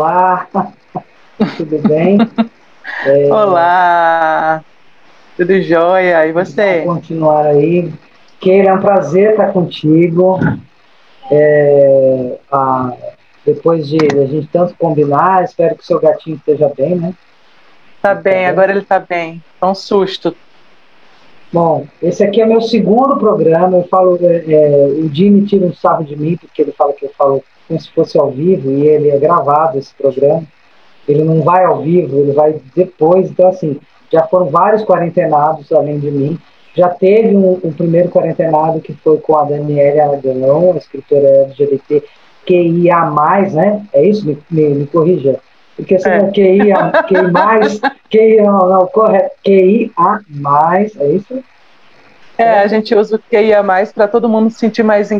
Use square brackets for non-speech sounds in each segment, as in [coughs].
Olá, [laughs] tudo bem? É... Olá, tudo jóia? E você? Vamos continuar aí. Keira, é um prazer estar contigo. É, a, depois de a gente tanto combinar, espero que o seu gatinho esteja bem, né? Tá bem, agora ele tá bem. Tá um susto. Bom, esse aqui é meu segundo programa. Eu falo, é, é, o Jimmy tira um sarro de mim, porque ele fala que eu falo como se fosse ao vivo, e ele é gravado esse programa. Ele não vai ao vivo, ele vai depois. Então, assim, já foram vários quarentenados além de mim. Já teve um, um primeiro quarentenado que foi com a Daniela Aragão, a escritora LGBT QIA+, né? É isso? Me, me, me corrija. Porque se é. QI, QI mais, QI não, não, correto, QI a mais, é isso? É, a gente usa o QI a mais para todo mundo se sentir mais,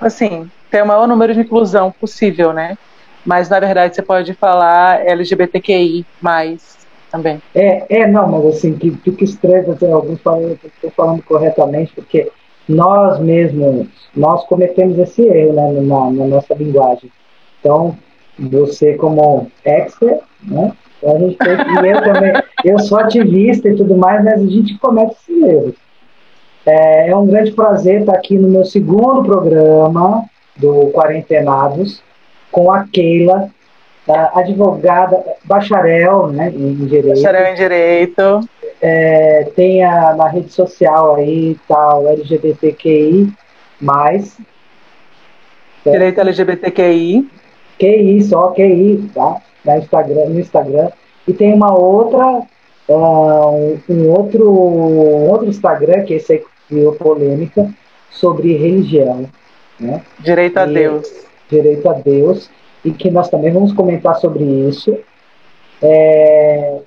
assim, ter o maior número de inclusão possível, né? Mas na verdade você pode falar LGBTQI também. É, é não, mas assim, que fica estranho, alguns falam que estou falando corretamente, porque nós mesmos, nós cometemos esse erro né, na, na nossa linguagem. Então, você como expert, né? A gente tem que, eu também, eu sou ativista e tudo mais, mas a gente comete esses erros. É, é um grande prazer estar aqui no meu segundo programa do Quarentenados com a Keila, advogada, bacharel né, em Direito. Bacharel em Direito. É, tem a, na rede social aí, tal, LGBTQI+. Direito LGBTQI. QI, só QI, tá? Na Instagram, no Instagram. E tem uma outra, uh, um, outro, um outro Instagram, que esse aí criou polêmica, sobre religião. Né? Direito a e, Deus. Direito a Deus. E que nós também vamos comentar sobre isso. É,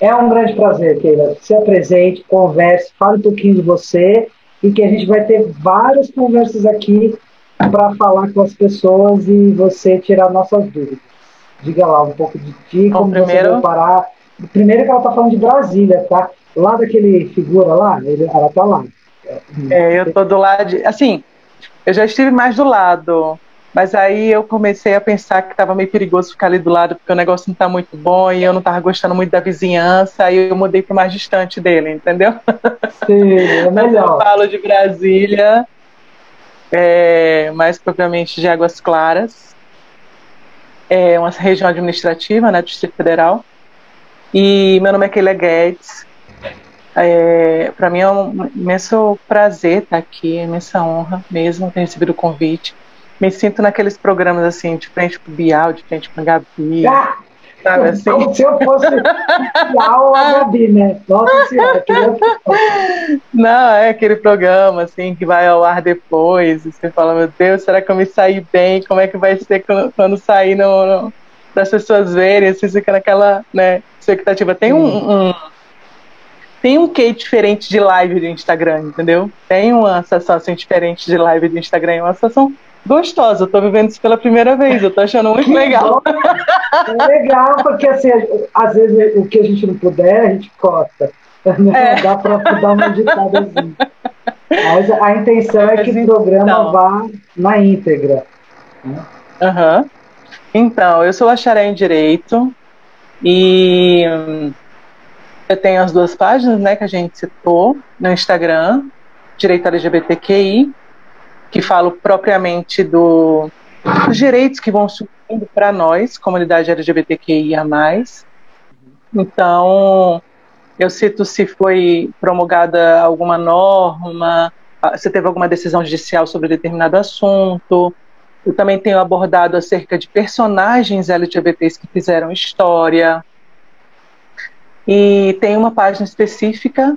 é um grande prazer, Keila. Se apresente, converse, fale um pouquinho de você e que a gente vai ter várias conversas aqui para falar com as pessoas e você tirar nossas dúvidas. Diga lá um pouco de ti, Bom, como primeiro... você vai parar. Primeiro que ela está falando de Brasília, tá? Lá daquele figura lá, ele, ela está lá. É, eu tô do lado, de, assim, eu já estive mais do lado, mas aí eu comecei a pensar que estava meio perigoso ficar ali do lado, porque o negócio não está muito bom e eu não estava gostando muito da vizinhança, aí eu mudei para mais distante dele, entendeu? Sim, é [laughs] melhor. eu falo de Brasília, é, mais propriamente de Águas Claras. É uma região administrativa, né, Distrito Federal. E meu nome é Keila Guedes. É, Para mim é um imenso prazer estar aqui, imensa honra mesmo ter recebido o convite. Me sinto naqueles programas assim, de frente pro Bial, de frente pro Gabi. Ah! Sabe assim? Como se eu fosse [laughs] o a Gabi, né? Nossa senhora, Não, é aquele programa assim que vai ao ar depois. E você fala, meu Deus, será que eu me saí bem? Como é que vai ser quando, quando sair no, no, para as pessoas verem? Você fica naquela né, expectativa. Tem um, um tem um quê diferente de live do Instagram, entendeu? Tem uma sensação diferente de live do Instagram, é uma sensação gostosa. Eu tô vivendo isso pela primeira vez, eu tô achando muito legal. É legal, porque assim, às vezes o que a gente não puder, a gente corta. Né? É. Dá para dar uma ditada assim. Mas a intenção é que o programa então. vá na íntegra. Uhum. Então, eu sou bacharel em Direito e hum, eu tenho as duas páginas né, que a gente citou no Instagram, Direito LGBTQI, que falo propriamente do, dos direitos que vão surgindo para nós, comunidade LGBTQIA+. Então, eu cito se foi promulgada alguma norma, se teve alguma decisão judicial sobre determinado assunto. Eu também tenho abordado acerca de personagens LGBTs que fizeram história. E tem uma página específica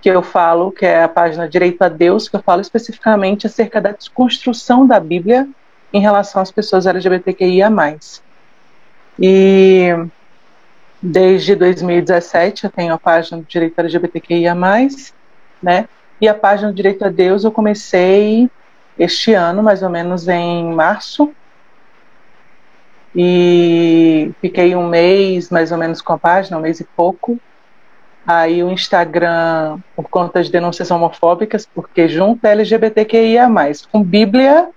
que eu falo, que é a página Direito a Deus, que eu falo especificamente acerca da desconstrução da Bíblia em relação às pessoas LGBTQIA+. E desde 2017 eu tenho a página do Direito LGBTQIA+, né? E a página Direito a Deus eu comecei este ano, mais ou menos em março, e fiquei um mês mais ou menos com a página, um mês e pouco, Aí o Instagram, por conta de denúncias homofóbicas, porque junta LGBTQIA+, com Bíblia...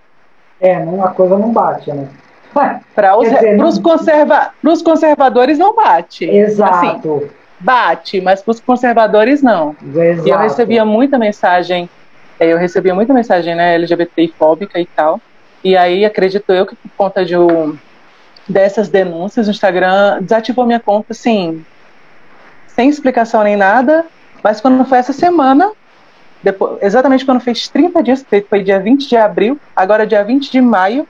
É, a coisa não bate, né? [laughs] Para os, não... conserva, conservadores não bate. Exato. Assim, bate, mas para os conservadores não. Exato. E eu recebia muita mensagem, é, eu recebia muita mensagem né, LGBT fóbica e tal. E aí, acredito eu que por conta de um, dessas denúncias, o Instagram desativou minha conta, assim, sem explicação nem nada. Mas quando foi essa semana, depois, exatamente quando fez 30 dias, foi dia 20 de abril, agora dia 20 de maio,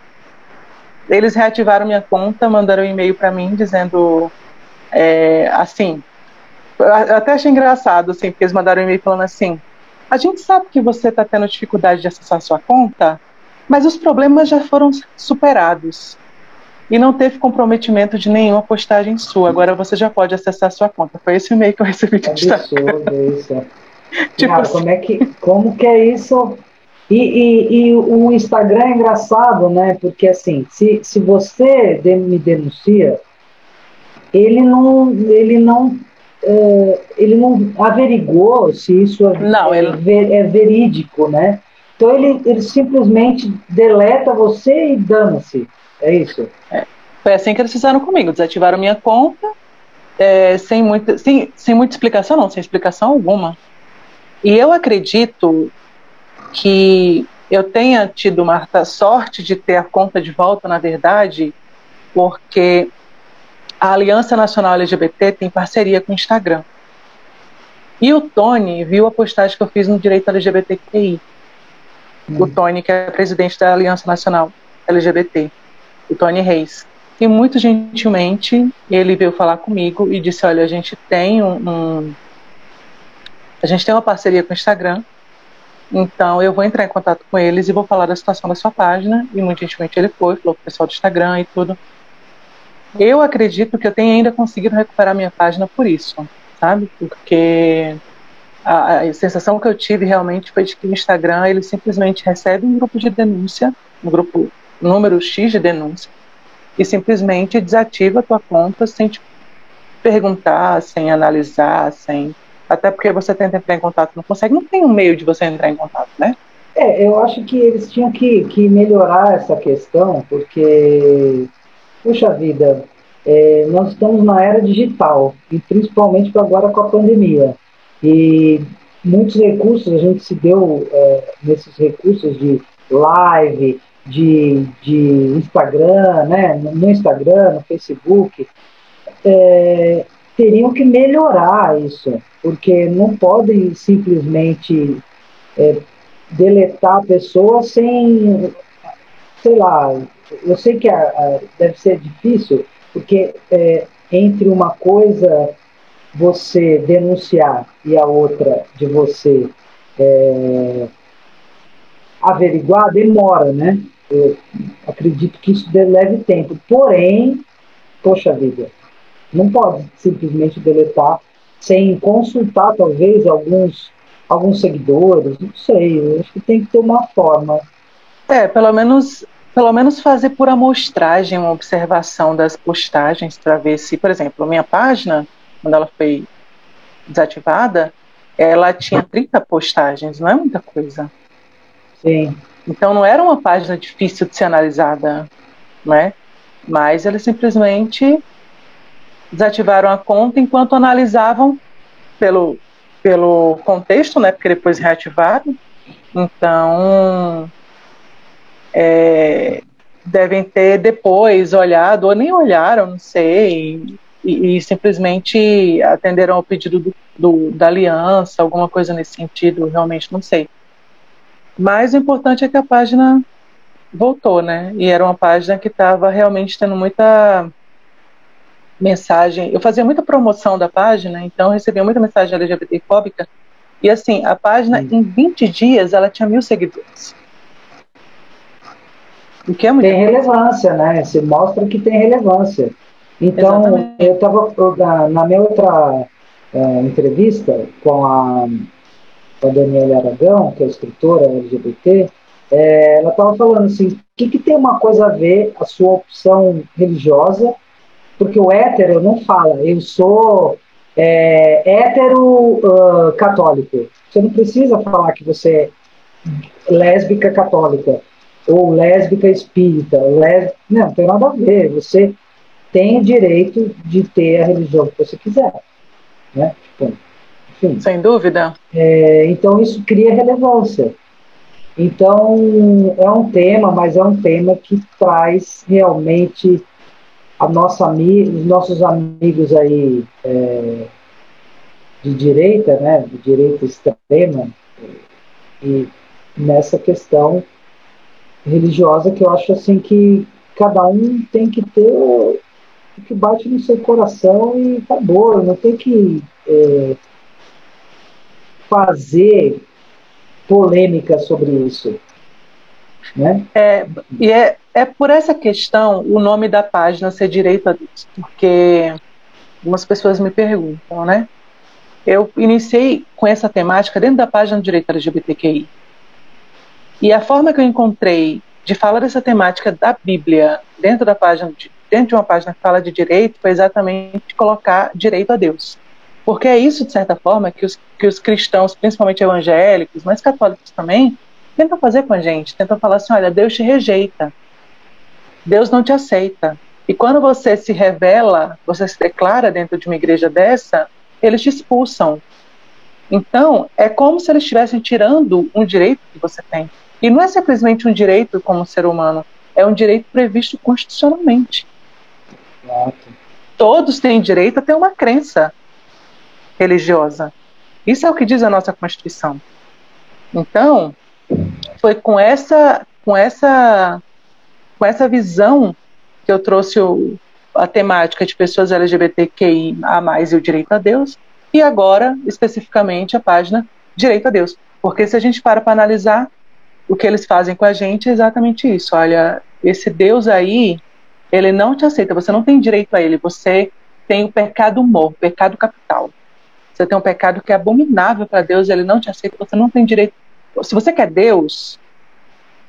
eles reativaram minha conta, mandaram um e-mail para mim dizendo é, assim. Eu até achei engraçado, assim, porque eles mandaram um e-mail falando assim: a gente sabe que você está tendo dificuldade de acessar sua conta, mas os problemas já foram superados. E não teve comprometimento de nenhuma postagem sua. Agora você já pode acessar sua conta. Foi esse e-mail que eu recebi de Absurdo isso. [laughs] tipo, Cara, como, é que, como que é isso? E, e, e, o Instagram é engraçado, né? Porque assim, se, se você me denuncia, ele não, ele não, é, ele não averigou se isso é, não, é, ele... é verídico, né? Então ele, ele simplesmente deleta você e dana-se. É isso? É. Foi assim que eles fizeram comigo. Desativaram minha conta, é, sem, muita, sem, sem muita explicação, não, sem explicação alguma. E eu acredito que eu tenha tido, Marta, sorte de ter a conta de volta, na verdade, porque a Aliança Nacional LGBT tem parceria com o Instagram. E o Tony viu a postagem que eu fiz no direito LGBTQI. Hum. O Tony, que é presidente da Aliança Nacional LGBT, o Tony Reis. E muito gentilmente ele veio falar comigo e disse: Olha, a gente tem um, um a gente tem uma parceria com o Instagram então eu vou entrar em contato com eles e vou falar da situação da sua página. E muito gentilmente ele foi, falou com o pessoal do Instagram e tudo. Eu acredito que eu tenho ainda conseguido recuperar minha página por isso, sabe? Porque a, a, sensação que eu tive realmente foi de que o Instagram ele simplesmente recebe um grupo de denúncia, um grupo número X de denúncia, e simplesmente desativa a tua conta sem te perguntar, sem analisar, sem até porque você tenta entrar em contato, não consegue, não tem um meio de você entrar em contato, né? É, eu acho que eles tinham que, que melhorar essa questão, porque, puxa vida, é, nós estamos na era digital, e principalmente agora com a pandemia. E muitos recursos, a gente se deu é, nesses recursos de live, de, de Instagram, né, no Instagram, no Facebook, é, teriam que melhorar isso porque não podem simplesmente é, deletar a pessoa sem, sei lá, eu sei que a, a, deve ser difícil, porque é, entre uma coisa você denunciar e a outra de você é, averiguar, demora, né? Eu acredito que isso leve tempo. Porém, poxa vida, não pode simplesmente deletar sem consultar talvez alguns alguns seguidores, não sei, acho que tem que ter uma forma. É, pelo menos pelo menos fazer por amostragem uma observação das postagens para ver se, por exemplo, minha página, quando ela foi desativada, ela tinha 30 postagens, não é muita coisa. Sim. Então não era uma página difícil de ser analisada, né? Mas ela simplesmente desativaram a conta enquanto analisavam pelo, pelo contexto, né? Porque depois reativaram. Então, é, devem ter depois olhado, ou nem olharam, não sei, e, e simplesmente atenderam ao pedido do, do, da aliança, alguma coisa nesse sentido, realmente não sei. Mas o importante é que a página voltou, né? E era uma página que estava realmente tendo muita mensagem. Eu fazia muita promoção da página, então recebia muita mensagem LGBT fóbica. E assim, a página, hum. em 20 dias, ela tinha mil seguidores. O que é muito Tem relevância, né? Se mostra que tem relevância. Então, Exatamente. eu estava na minha outra é, entrevista com a, a Daniela Aragão, que é escritora LGBT, é, ela estava falando assim, o que, que tem uma coisa a ver a sua opção religiosa porque o hétero não fala, eu sou é, hétero uh, católico. Você não precisa falar que você é lésbica católica ou lésbica espírita. Lés... Não, não tem nada a ver. Você tem o direito de ter a religião que você quiser. Né? Então, enfim. Sem dúvida. É, então isso cria relevância. Então é um tema, mas é um tema que traz realmente a nossa, os nossos amigos aí é, de direita, né, de direita extrema, e nessa questão religiosa que eu acho assim que cada um tem que ter o que bate no seu coração e acabou, não tem que é, fazer polêmica sobre isso. Né? É, e é, é por essa questão o nome da página ser direito a Deus, porque algumas pessoas me perguntam, né? Eu iniciei com essa temática dentro da página do direito LGBTQI. E a forma que eu encontrei de falar dessa temática da Bíblia dentro da página, de, dentro de uma página que fala de direito, foi exatamente colocar direito a Deus. Porque é isso, de certa forma, que os, que os cristãos, principalmente evangélicos, mas católicos também, tentam fazer com a gente. Tentam falar assim: olha, Deus te rejeita. Deus não te aceita. E quando você se revela, você se declara dentro de uma igreja dessa, eles te expulsam. Então, é como se eles estivessem tirando um direito que você tem. E não é simplesmente um direito como ser humano, é um direito previsto constitucionalmente. Exato. Todos têm direito a ter uma crença religiosa. Isso é o que diz a nossa Constituição. Então, foi com essa, com essa, com essa visão que eu trouxe o, a temática de pessoas LGBTQI a mais e o direito a Deus, e agora, especificamente, a página Direito a Deus. Porque se a gente para para analisar, o que eles fazem com a gente é exatamente isso. Olha, esse Deus aí, ele não te aceita, você não tem direito a ele, você tem o pecado mor, pecado capital. Você tem um pecado que é abominável para Deus, ele não te aceita, você não tem direito. Se você quer Deus,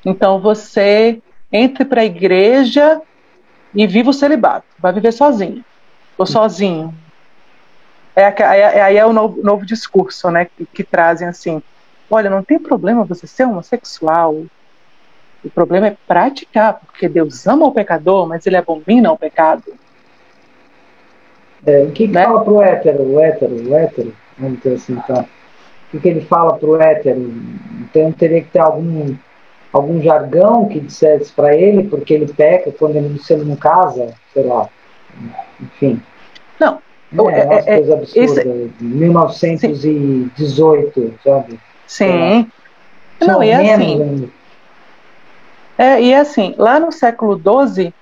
então você entre para a igreja e viva o celibato. Vai viver sozinho. Ou sozinho. É, é, aí é o novo, novo discurso, né? Que, que, trazem assim: olha, não tem problema você ser homossexual. O problema é praticar, porque Deus ama o pecador, mas ele abomina o pecado. É, o que, que né? fala pro hétero, o hétero, o hétero, vamos dizer assim, tá? O que, que ele fala pro hétero? Então teria que ter algum, algum jargão que dissesse para ele, porque ele peca quando ele, se ele não casa, sei lá, enfim. Não. É, é, umas é, coisas absurdas, esse... 1918, sim. sabe? Sim. Não, e é assim. É, e é assim, lá no século XII,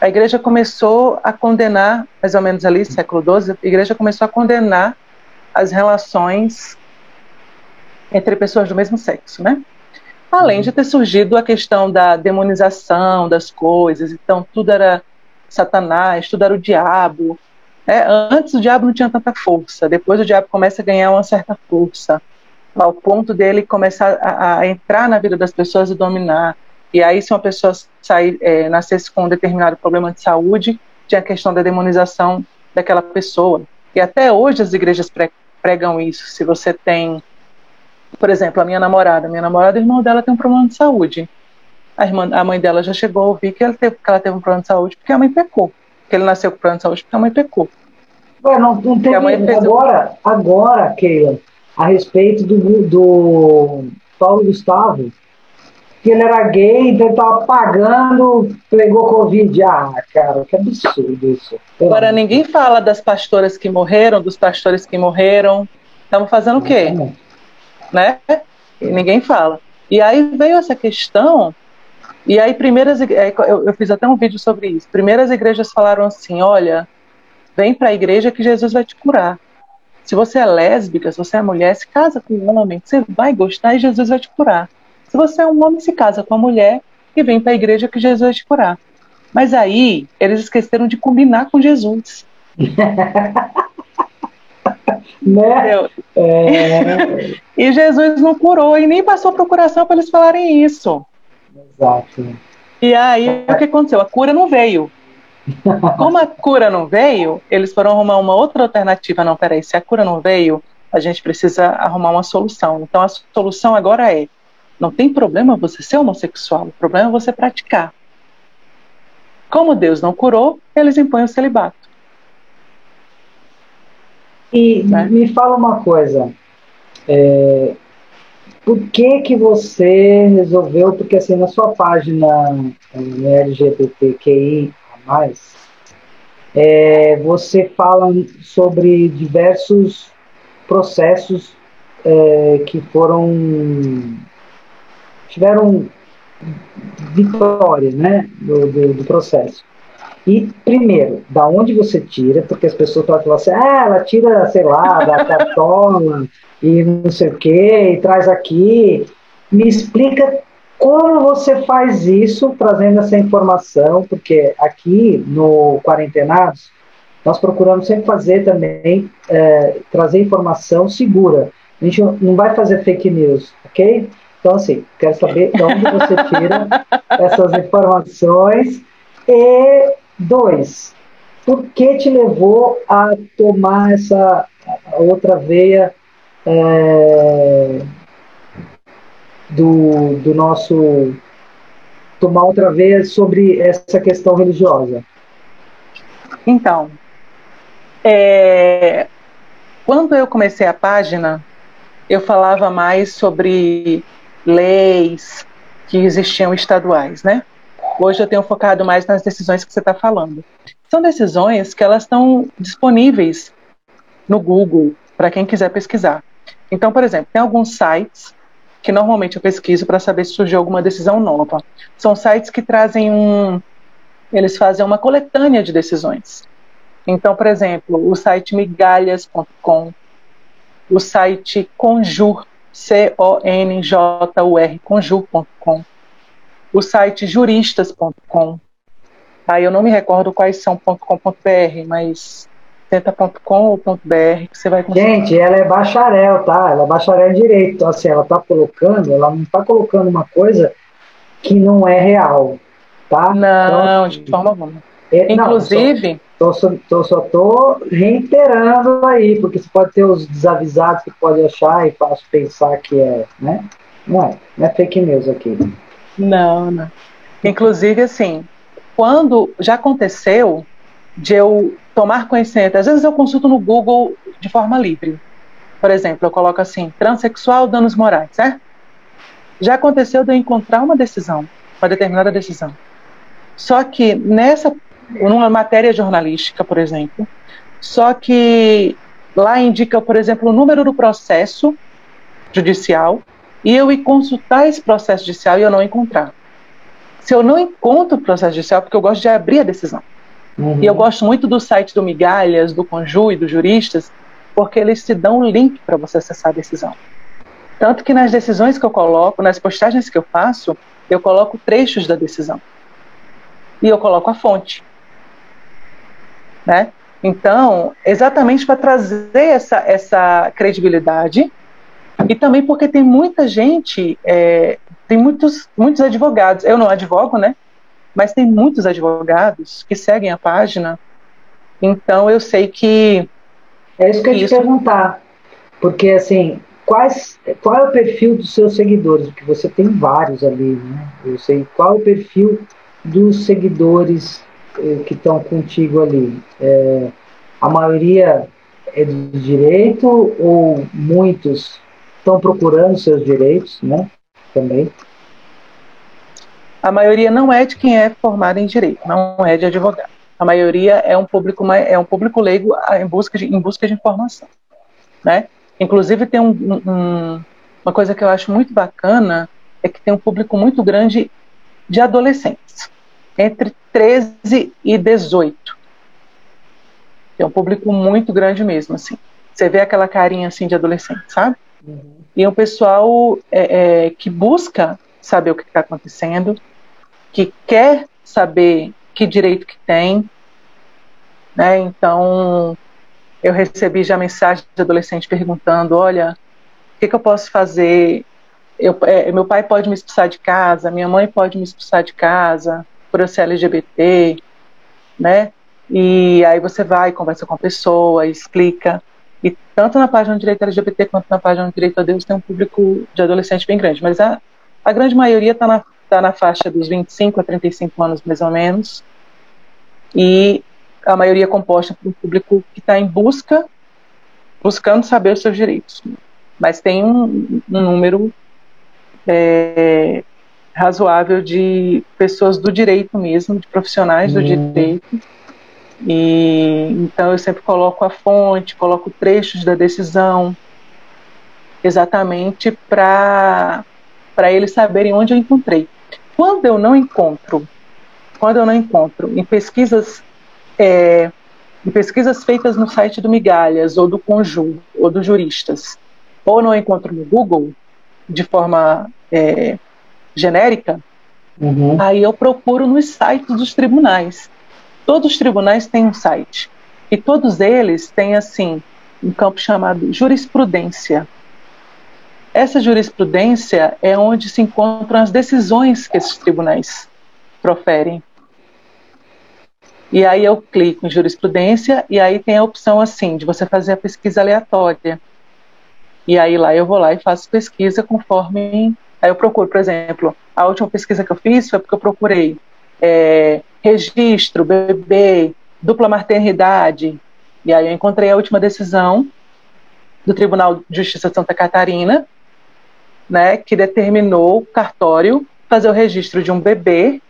a igreja começou a condenar, mais ou menos ali, século XII, a igreja começou a condenar as relações entre pessoas do mesmo sexo, né? Além de ter surgido a questão da demonização das coisas, então tudo era Satanás, tudo era o diabo. Né? Antes o diabo não tinha tanta força, depois o diabo começa a ganhar uma certa força, ao ponto dele começar a, a entrar na vida das pessoas e dominar. E aí, se uma pessoa sair, é, nascesse com um determinado problema de saúde, tinha a questão da demonização daquela pessoa. E até hoje as igrejas pregam isso. Se você tem, por exemplo, a minha namorada, minha namorada, o irmão dela tem um problema de saúde. A, irmã, a mãe dela já chegou a ouvir que ela, teve, que ela teve um problema de saúde porque a mãe pecou. Que ele nasceu com problema de saúde porque a mãe pecou. Ué, não, não tem agora, agora, Keila, a respeito do, do Paulo Gustavo, que ele era gay, então ele tava pagando, pegou Covid. Ah, cara, que absurdo isso. Agora, ninguém fala das pastoras que morreram, dos pastores que morreram. Estamos fazendo o quê? Né? Ninguém fala. E aí veio essa questão, e aí primeiras, eu, eu fiz até um vídeo sobre isso. Primeiras igrejas falaram assim, olha, vem para a igreja que Jesus vai te curar. Se você é lésbica, se você é mulher, se casa com um homem, você vai gostar e Jesus vai te curar. Se você é um homem, se casa com a mulher e vem para a igreja que Jesus vai te curar. Mas aí, eles esqueceram de combinar com Jesus. [laughs] né? É... [laughs] e Jesus não curou e nem passou procuração para eles falarem isso. Exato. E aí, o que aconteceu? A cura não veio. [laughs] Como a cura não veio, eles foram arrumar uma outra alternativa. Não, peraí, se a cura não veio, a gente precisa arrumar uma solução. Então a solução agora é: não tem problema você ser homossexual, o problema é você praticar. Como Deus não curou, eles impõem o celibato. E né? me fala uma coisa. É, por que que você resolveu, porque assim, na sua página é, LGBTQI+, é, você fala sobre diversos processos é, que foram tiveram vitória né, do, do, do, processo. E, primeiro, da onde você tira, porque as pessoas podem falar assim, ah, ela tira, sei lá, da [laughs] cartola e não sei o quê, e traz aqui. Me explica como você faz isso, trazendo essa informação, porque aqui no Quarentenados, nós procuramos sempre fazer também, é, trazer informação segura. A gente não vai fazer fake news, ok? Então, assim, quero saber de onde você tira essas informações. E, dois, por que te levou a tomar essa outra veia é, do, do nosso. tomar outra vez sobre essa questão religiosa? Então, é, quando eu comecei a página, eu falava mais sobre leis que existiam estaduais, né? Hoje eu tenho focado mais nas decisões que você está falando. São decisões que elas estão disponíveis no Google para quem quiser pesquisar. Então, por exemplo, tem alguns sites que normalmente eu pesquiso para saber se surgiu alguma decisão nova. São sites que trazem um, eles fazem uma coletânea de decisões. Então, por exemplo, o site migalhas.com, o site Conjur conjur.com, o site juristas.com. Aí eu não me recordo quais são .com.br, mas tenta.com ou .br que você vai conseguir. Gente, ela é bacharel, tá? Ela é bacharel em direito. Então, assim, ela tá colocando, ela não tá colocando uma coisa que não é real, tá? Não, então, de forma alguma. É, Inclusive, não, só, tô, só tô reiterando aí, porque você pode ter os desavisados que pode achar e fácil pensar que é, né? Não é, não é fake news aqui. Não, não. Inclusive, assim, quando já aconteceu de eu tomar conhecimento, às vezes eu consulto no Google de forma livre. Por exemplo, eu coloco assim, transexual danos morais, certo? Já aconteceu de eu encontrar uma decisão, uma determinada decisão. Só que nessa numa matéria jornalística, por exemplo, só que lá indica, por exemplo, o número do processo judicial e eu ir consultar esse processo judicial e eu não encontrar. Se eu não encontro o processo judicial, porque eu gosto de abrir a decisão. Uhum. E eu gosto muito do site do Migalhas, do Conju e dos juristas, porque eles te dão um link para você acessar a decisão. Tanto que nas decisões que eu coloco, nas postagens que eu faço, eu coloco trechos da decisão. E eu coloco a fonte né? Então, exatamente para trazer essa, essa credibilidade e também porque tem muita gente, é, tem muitos, muitos advogados, eu não advogo, né? Mas tem muitos advogados que seguem a página, então eu sei que. É isso que eu ia te perguntar, porque assim, quais, qual é o perfil dos seus seguidores? Porque você tem vários ali, né? Eu sei qual é o perfil dos seguidores que estão contigo ali, é, a maioria é do direito ou muitos estão procurando seus direitos, né? Também. A maioria não é de quem é formado em direito, não é de advogado. A maioria é um público é um público leigo em busca de, em busca de informação, né? Inclusive tem um, um, uma coisa que eu acho muito bacana é que tem um público muito grande de adolescentes entre 13 e 18. É um público muito grande mesmo, assim. Você vê aquela carinha assim de adolescente, sabe? Uhum. E é um pessoal é, é, que busca saber o que está acontecendo, que quer saber que direito que tem, né? Então, eu recebi já mensagem de adolescente perguntando, olha, o que, que eu posso fazer? Eu, é, meu pai pode me expulsar de casa, minha mãe pode me expulsar de casa, por ser LGBT. né? E aí você vai, conversa com a pessoa, explica. E tanto na página de direito LGBT quanto na página de direito a Deus tem um público de adolescente bem grande. Mas a, a grande maioria está na, tá na faixa dos 25 a 35 anos, mais ou menos. E a maioria é composta por um público que está em busca, buscando saber os seus direitos. Mas tem um, um número é, razoável de pessoas do direito mesmo, de profissionais do uhum. direito. E então eu sempre coloco a fonte, coloco trechos da decisão, exatamente para para eles saberem onde eu encontrei. Quando eu não encontro, quando eu não encontro em pesquisas é, em pesquisas feitas no site do Migalhas ou do Conjur ou dos juristas, ou não encontro no Google de forma é, genérica, uhum. aí eu procuro nos sites dos tribunais. Todos os tribunais têm um site. E todos eles têm, assim, um campo chamado jurisprudência. Essa jurisprudência é onde se encontram as decisões que esses tribunais proferem. E aí eu clico em jurisprudência e aí tem a opção assim de você fazer a pesquisa aleatória. E aí lá eu vou lá e faço pesquisa conforme Aí eu procuro, por exemplo, a última pesquisa que eu fiz foi porque eu procurei é, registro, bebê, dupla maternidade, e aí eu encontrei a última decisão do Tribunal de Justiça de Santa Catarina, né, que determinou o cartório fazer o registro de um bebê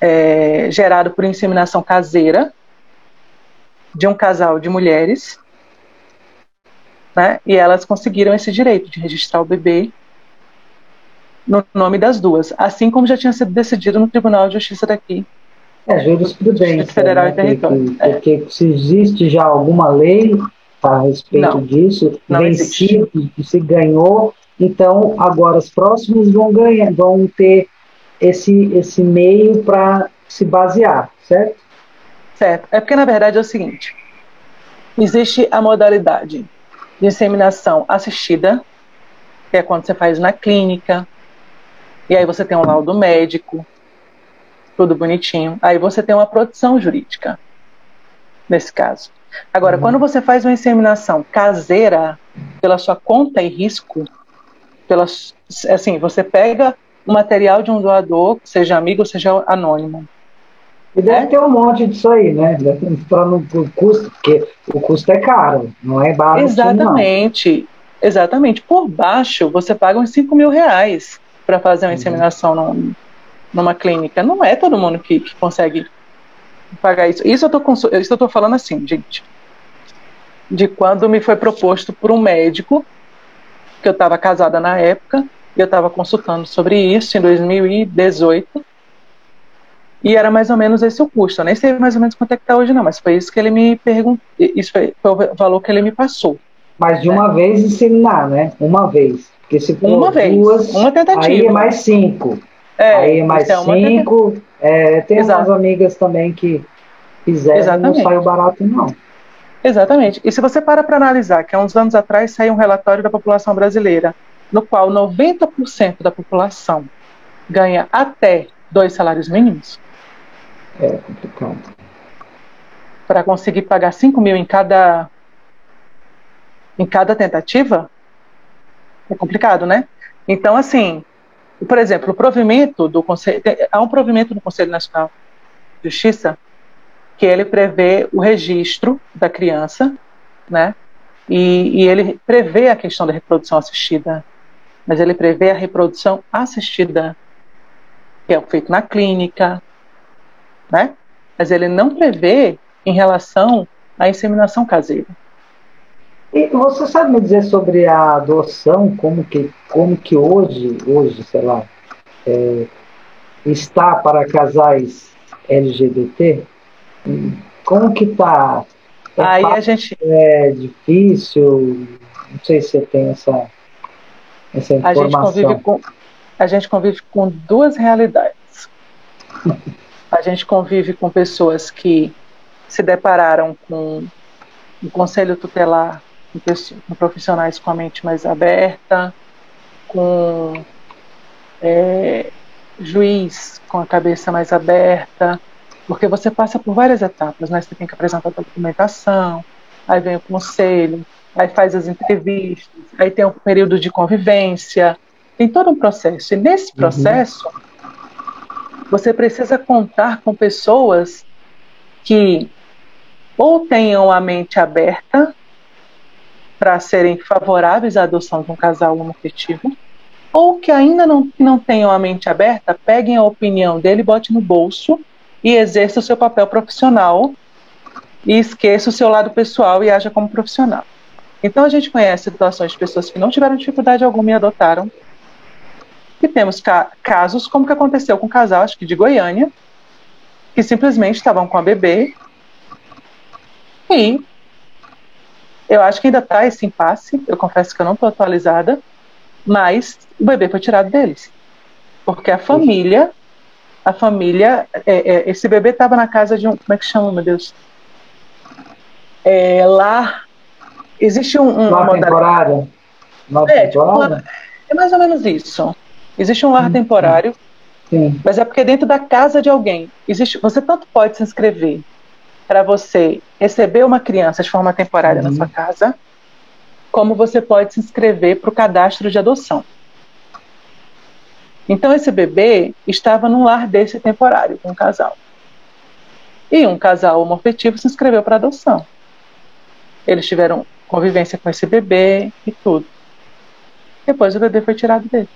é, gerado por inseminação caseira de um casal de mulheres, né, e elas conseguiram esse direito de registrar o bebê no nome das duas, assim como já tinha sido decidido no Tribunal de Justiça daqui. É, jurisprudência. Federal né, e território. É. Porque, é. se existe já alguma lei a respeito não, disso, não vencido, se ganhou, então agora os próximos vão ganhar, vão ter esse, esse meio para se basear, certo? Certo. É porque, na verdade, é o seguinte: existe a modalidade de inseminação assistida, que é quando você faz na clínica, e aí você tem um laudo médico, tudo bonitinho. Aí você tem uma produção jurídica, nesse caso. Agora, uhum. quando você faz uma inseminação caseira, pela sua conta e risco, pela, assim, você pega o material de um doador, seja amigo, seja anônimo. E deve é? ter um monte disso aí, né? Para o custo, porque o custo é caro, não é barato. Exatamente, não. exatamente. Por baixo, você paga uns 5 mil reais para fazer uma uhum. inseminação num, numa clínica. Não é todo mundo que, que consegue pagar isso. Isso eu, tô, isso eu tô falando assim, gente. De quando me foi proposto por um médico, que eu estava casada na época, e eu estava consultando sobre isso em 2018. E era mais ou menos esse o custo. Eu nem sei mais ou menos quanto é que está hoje, não, mas foi isso que ele me perguntou. Isso foi, foi, o valor que ele me passou. Mas de uma né? vez inseminar, né? Uma vez. Porque se for uma vez, duas, uma tentativa. aí é mais cinco. É, aí é mais é cinco. É, tem Exato. umas amigas também que fizeram Exatamente. não saiu barato, não. Exatamente. E se você para para analisar que há uns anos atrás saiu um relatório da população brasileira, no qual 90% da população ganha até dois salários mínimos. É complicado. Para conseguir pagar 5 mil em cada, em cada tentativa, é complicado, né? Então, assim, por exemplo, o provimento do Conselho. Há um provimento do Conselho Nacional de Justiça que ele prevê o registro da criança, né? E, e, ele prevê a questão da reprodução assistida, mas ele prevê a reprodução assistida, que é feito na clínica, né? Mas ele não prevê em relação à inseminação caseira. E você sabe me dizer sobre a adoção, como que, como que hoje, hoje, sei lá, é, está para casais LGBT? Como que está? É Aí fácil, a gente é difícil, não sei se você tem essa, essa informação. A gente convive com, a gente convive com duas realidades. [laughs] a gente convive com pessoas que se depararam com um conselho tutelar com profissionais com a mente mais aberta, com é, juiz com a cabeça mais aberta, Porque você passa por várias etapas, né? Você tem que apresentar a documentação, aí vem o conselho, aí faz as entrevistas, aí tem um período de convivência, tem todo um processo. E nesse uhum. processo, uhum. você precisa contar com pessoas que ou tenham a mente aberta para serem favoráveis à adoção de um casal homoafetivo, ou que ainda não, não tenham a mente aberta, peguem a opinião dele, bote no bolso e exerça o seu papel profissional e esqueça o seu lado pessoal e haja como profissional. Então a gente conhece situações de pessoas que não tiveram dificuldade alguma e adotaram. E temos ca casos como que aconteceu com um casal, acho que de Goiânia, que simplesmente estavam com a bebê e eu acho que ainda está esse impasse, eu confesso que eu não estou atualizada, mas o bebê foi tirado deles. Porque a família, a família, é, é, esse bebê estava na casa de um, como é que chama, meu Deus? É, lá, existe um... um lar temporário? Lar é? Tipo, é mais ou menos isso. Existe um lar hum, temporário, sim. mas é porque dentro da casa de alguém, existe, você tanto pode se inscrever para você receber uma criança de forma temporária uhum. na sua casa, como você pode se inscrever para o cadastro de adoção. Então, esse bebê estava num lar desse temporário, com um casal. E um casal homofetivo se inscreveu para adoção. Eles tiveram convivência com esse bebê e tudo. Depois o bebê foi tirado deles.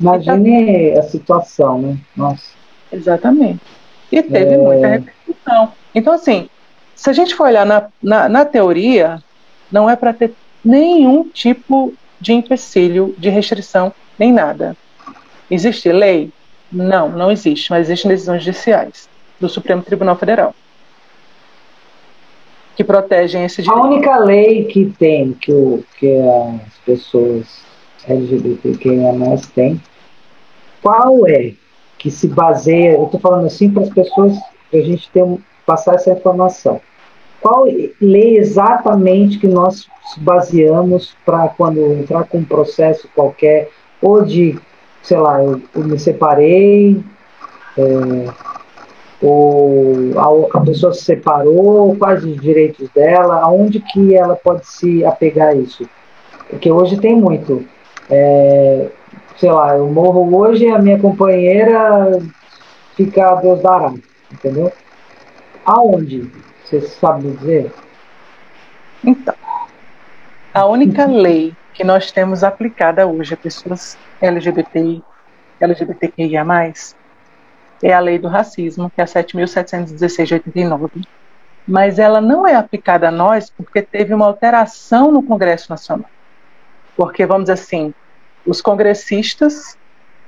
Imagine a situação, né? Nossa. Exatamente. E teve é... muita repercussão. Então, assim, se a gente for olhar na, na, na teoria, não é para ter nenhum tipo de empecilho, de restrição, nem nada. Existe lei? Não, não existe, mas existem decisões judiciais do Supremo Tribunal Federal que protegem esse direito. A única lei que tem, que, o, que as pessoas LGBTQIA+, têm, qual é? Que se baseia, eu estou falando assim para as pessoas, para a gente ter, passar essa informação. Qual lei exatamente que nós baseamos para quando entrar com um processo qualquer, ou de, sei lá, eu, eu me separei, é, ou a, a, pessoa se separou, quais os direitos dela, aonde que ela pode se apegar a isso? Porque hoje tem muito. É, sei lá, eu morro hoje e a minha companheira fica a Deus dará, entendeu? Aonde? Você sabe me dizer? Então, a única [laughs] lei que nós temos aplicada hoje a pessoas LGBTI, LGBTQIA+, é a lei do racismo, que é a 7.716 de 89. Mas ela não é aplicada a nós porque teve uma alteração no Congresso Nacional. Porque, vamos dizer assim, os congressistas,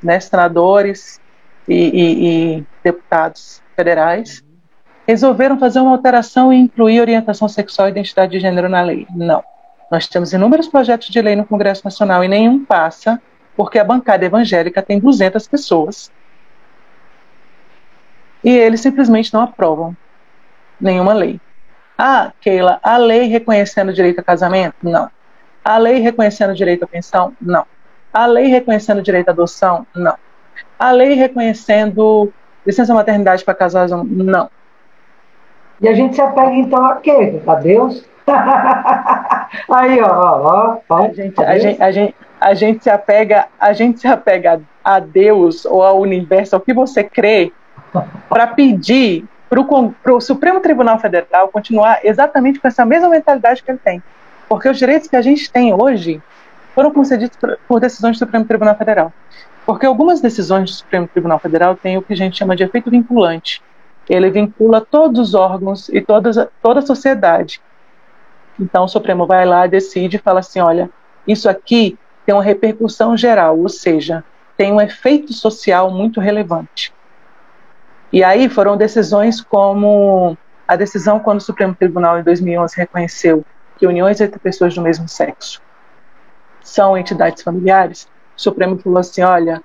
né, senadores e, e, e deputados federais resolveram fazer uma alteração e incluir orientação sexual e identidade de gênero na lei. Não. Nós temos inúmeros projetos de lei no Congresso Nacional e nenhum passa, porque a bancada evangélica tem 200 pessoas. E eles simplesmente não aprovam nenhuma lei. Ah, Keila, a lei reconhecendo o direito a casamento? Não. A lei reconhecendo o direito à pensão? Não. A lei reconhecendo o direito à adoção? Não. A lei reconhecendo licença maternidade para casais? Não. E a gente se apega então a quê? A Deus? [laughs] Aí, ó, ó, ó. A gente, a, gente, a, gente, a gente se apega, a gente se apega a Deus ou ao universo, ao que você crê, para pedir para o Supremo Tribunal Federal continuar exatamente com essa mesma mentalidade que ele tem. Porque os direitos que a gente tem hoje foram concedidos por decisões do Supremo Tribunal Federal. Porque algumas decisões do Supremo Tribunal Federal têm o que a gente chama de efeito vinculante. Ele vincula todos os órgãos e todas, toda a sociedade. Então, o Supremo vai lá, decide e fala assim: olha, isso aqui tem uma repercussão geral, ou seja, tem um efeito social muito relevante. E aí foram decisões como a decisão quando o Supremo Tribunal, em 2011, reconheceu que uniões entre pessoas do mesmo sexo são entidades familiares, o Supremo falou assim: olha,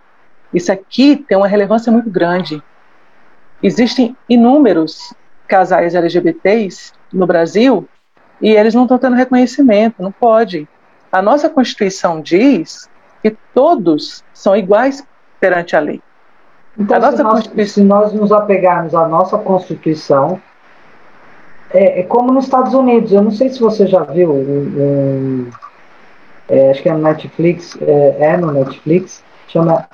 isso aqui tem uma relevância muito grande. Existem inúmeros casais LGBTs no Brasil e eles não estão tendo reconhecimento, não pode. A nossa Constituição diz que todos são iguais perante a lei. Então, se nós, se nós nos apegarmos à nossa Constituição, é, é, como nos Estados Unidos. Eu não sei se você já viu, um, é, acho que é no Netflix, é, é, no Netflix, chama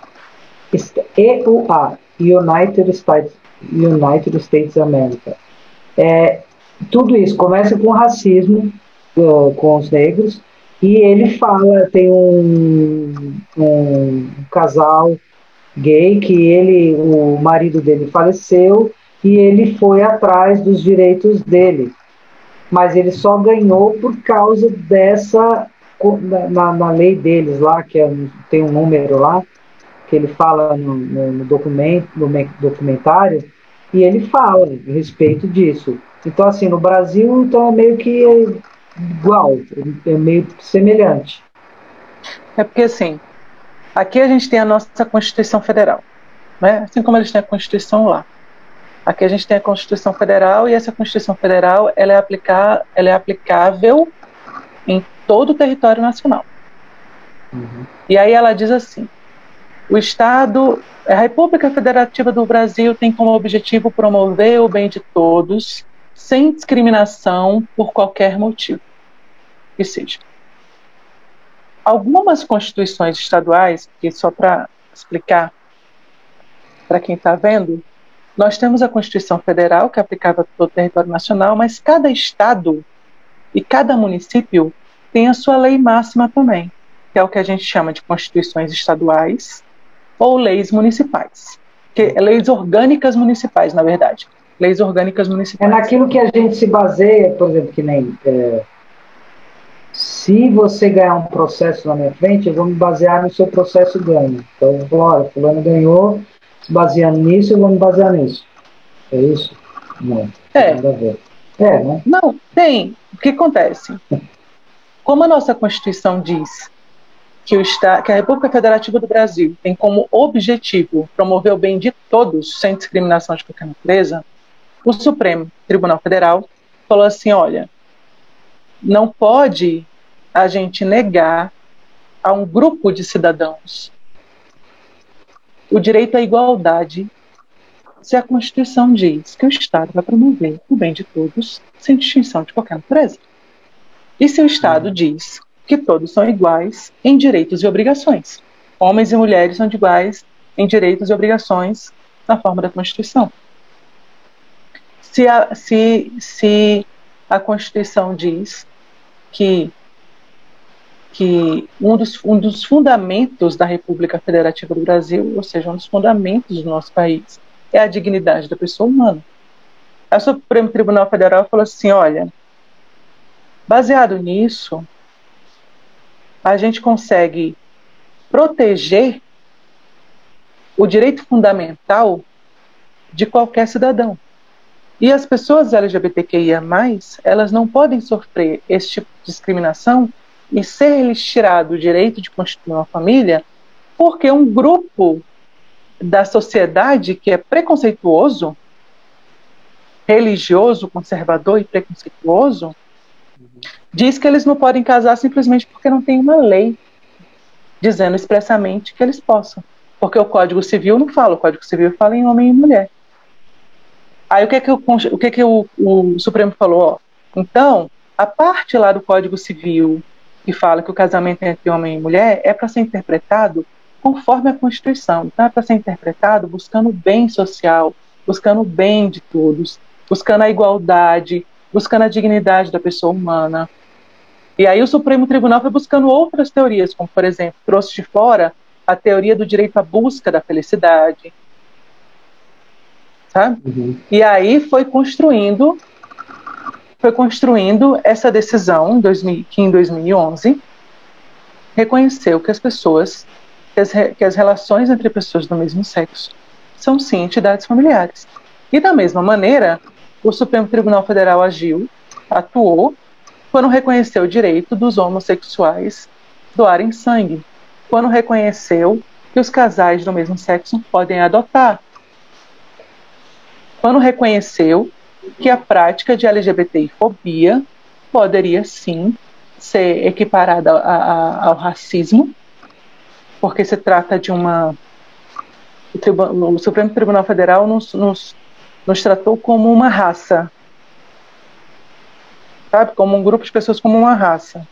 EUA, United States, United States America. É, tudo isso começa com racismo uh, com os negros e ele fala, tem um, um casal gay que ele, o marido dele faleceu e ele foi atrás dos direitos dele. Mas ele só ganhou por causa dessa na, na lei deles lá, que é, tem um número lá, que ele fala no, no, documento, no documentário, e ele fala a respeito disso. Então, assim, no Brasil, então é meio que igual, é meio semelhante. É porque, assim, aqui a gente tem a nossa Constituição Federal, né? assim como eles têm a Constituição lá. Aqui a gente tem a Constituição Federal e essa Constituição Federal ela é, aplicar, ela é aplicável em todo o território nacional. Uhum. E aí ela diz assim: o Estado, a República Federativa do Brasil tem como objetivo promover o bem de todos, sem discriminação por qualquer motivo que seja. Algumas constituições estaduais, que só para explicar para quem está vendo, nós temos a Constituição Federal, que é aplicável a todo o território nacional, mas cada estado e cada município tem a sua lei máxima também, que é o que a gente chama de constituições estaduais ou leis municipais, que é leis orgânicas municipais, na verdade, leis orgânicas municipais. É naquilo que a gente se baseia, por exemplo, que nem é, se você ganhar um processo na minha frente, eu vou me basear no seu processo ganho. Então, eu falar, olha, fulano ganhou, se baseando nisso, eu vou me basear nisso. É isso? Não. É. Ver. É, né? Não, tem. O que acontece? [laughs] Como a nossa Constituição diz que, o Estado, que a República Federativa do Brasil tem como objetivo promover o bem de todos, sem discriminação de qualquer natureza, o Supremo Tribunal Federal falou assim: olha, não pode a gente negar a um grupo de cidadãos o direito à igualdade se a Constituição diz que o Estado vai promover o bem de todos sem distinção de qualquer natureza. E se o Estado uhum. diz que todos são iguais em direitos e obrigações, homens e mulheres são iguais em direitos e obrigações na forma da Constituição. Se a, se, se a Constituição diz que, que um, dos, um dos fundamentos da República Federativa do Brasil, ou seja, um dos fundamentos do nosso país, é a dignidade da pessoa humana. O Supremo Tribunal Federal falou assim: olha, baseado nisso, a gente consegue proteger o direito fundamental de qualquer cidadão. E as pessoas LGBTQIA+, elas não podem sofrer esse tipo de discriminação e ser lhes tirado o direito de constituir uma família porque um grupo da sociedade que é preconceituoso, religioso, conservador e preconceituoso, diz que eles não podem casar simplesmente porque não tem uma lei dizendo expressamente que eles possam. Porque o Código Civil não fala, o Código Civil fala em homem e mulher. Aí o que, é que, o, o, que, é que o, o Supremo falou? Ó, então, a parte lá do Código Civil que fala que o casamento entre homem e mulher é para ser interpretado conforme a Constituição. Então, é para ser interpretado buscando o bem social, buscando o bem de todos, buscando a igualdade, buscando a dignidade da pessoa humana. E aí o Supremo Tribunal foi buscando outras teorias, como, por exemplo, trouxe de fora a teoria do direito à busca da felicidade, sabe? Uhum. E aí foi construindo, foi construindo essa decisão em 2000, que em 2011 reconheceu que as pessoas, que as, que as relações entre pessoas do mesmo sexo são sim entidades familiares. E da mesma maneira, o Supremo Tribunal Federal agiu, atuou, quando reconheceu o direito dos homossexuais doarem sangue, quando reconheceu que os casais do mesmo sexo podem adotar, quando reconheceu que a prática de LGBTI-fobia poderia sim ser equiparada a, a, ao racismo, porque se trata de uma o, o Supremo Tribunal Federal nos, nos, nos tratou como uma raça, sabe? Como um grupo de pessoas como uma raça.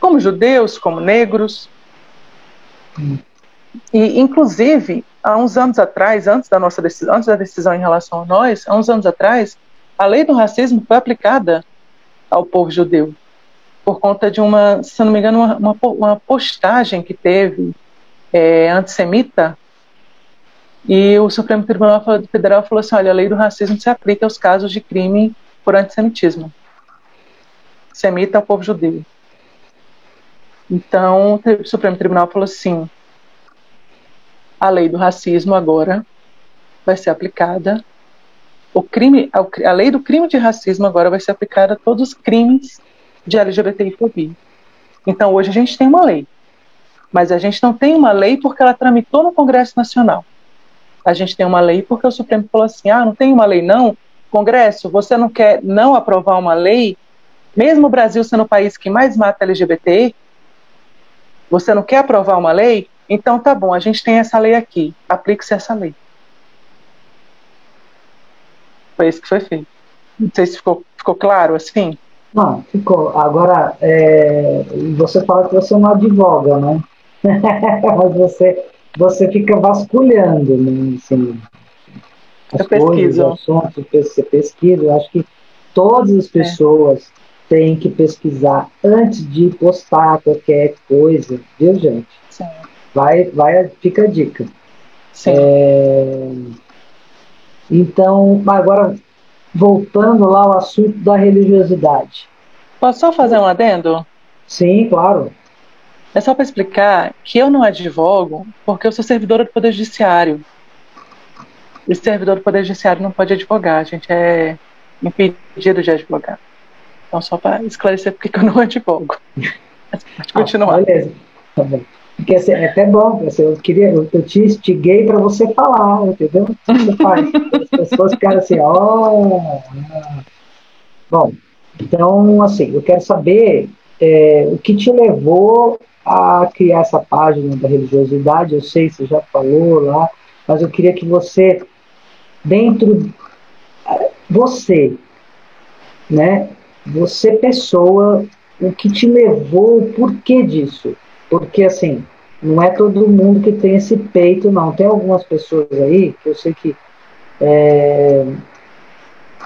Como judeus, como negros. Hum. E, inclusive, há uns anos atrás, antes da nossa decisão, antes da decisão em relação a nós, há uns anos atrás, a lei do racismo foi aplicada ao povo judeu por conta de uma, se não me engano, uma, uma, postagem que teve é, antissemita e o Supremo Tribunal Federal falou assim: olha, a lei do racismo se aplica aos casos de crime por antissemitismo. Semita ao povo judeu. Então, o Supremo Tribunal falou assim: a lei do racismo agora vai ser aplicada. O crime, a lei do crime de racismo agora vai ser aplicada a todos os crimes de LGBTI-fobia. Então, hoje a gente tem uma lei, mas a gente não tem uma lei porque ela tramitou no Congresso Nacional. A gente tem uma lei porque o Supremo falou assim: ah, não tem uma lei não? Congresso, você não quer não aprovar uma lei, mesmo o Brasil sendo o país que mais mata LGBT, você não quer aprovar uma lei? Então tá bom, a gente tem essa lei aqui, aplique-se essa lei. Foi isso que foi feito. Não sei se ficou, ficou claro assim. Não, ficou. Agora, é, você fala que você não advoga, né? [laughs] Mas você, você fica vasculhando, né? Assim, as Eu coisas, pesquiso. assuntos, você pesquisa. Eu acho que todas as é. pessoas é. têm que pesquisar antes de postar qualquer coisa, viu, gente? Sim. Vai, vai, fica a dica. É, então, agora, voltando lá ao assunto da religiosidade. Posso só fazer um adendo? Sim, claro. É só para explicar que eu não advogo porque eu sou servidora do Poder Judiciário. E servidor do Poder Judiciário não pode advogar, a gente é impedido de advogar. Então, só para esclarecer porque eu não [laughs] advogo. Mas pode ah, continuar. Ah, beleza. Tá bom. Porque assim, é até bom, assim, eu queria, eu, eu te instiguei para você falar, entendeu? Você faz. As pessoas ficaram assim, ó. Oh, bom, então, assim, eu quero saber é, o que te levou a criar essa página da religiosidade. Eu sei, você já falou lá, mas eu queria que você, dentro. Você, né? Você, pessoa, o que te levou, o porquê disso? Porque, assim, não é todo mundo que tem esse peito, não. Tem algumas pessoas aí que eu sei que é,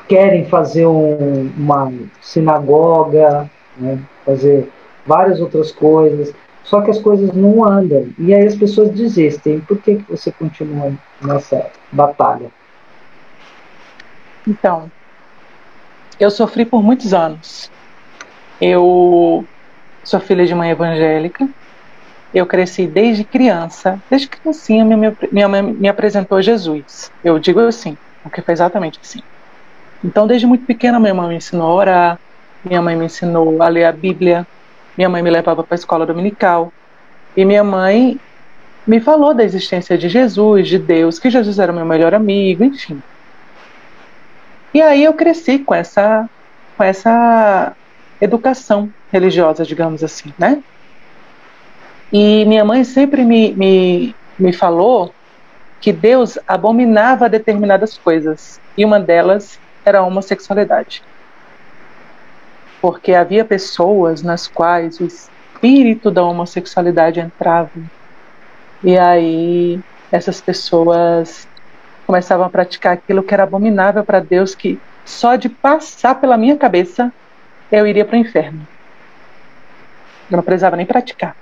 querem fazer um, uma sinagoga, né, fazer várias outras coisas, só que as coisas não andam. E aí as pessoas desistem. Por que, que você continua nessa batalha? Então, eu sofri por muitos anos. Eu sou filha de mãe evangélica, eu cresci desde criança, desde criancinha minha, minha mãe me apresentou Jesus. Eu digo assim, porque foi exatamente assim. Então, desde muito pequena, minha mãe me ensinou a orar, minha mãe me ensinou a ler a Bíblia, minha mãe me levava para a escola dominical, e minha mãe me falou da existência de Jesus, de Deus, que Jesus era meu melhor amigo, enfim. E aí eu cresci com essa, com essa educação religiosa, digamos assim, né? E minha mãe sempre me, me, me falou que Deus abominava determinadas coisas, e uma delas era a homossexualidade. Porque havia pessoas nas quais o espírito da homossexualidade entrava, e aí essas pessoas começavam a praticar aquilo que era abominável para Deus, que só de passar pela minha cabeça eu iria para o inferno. Eu não precisava nem praticar.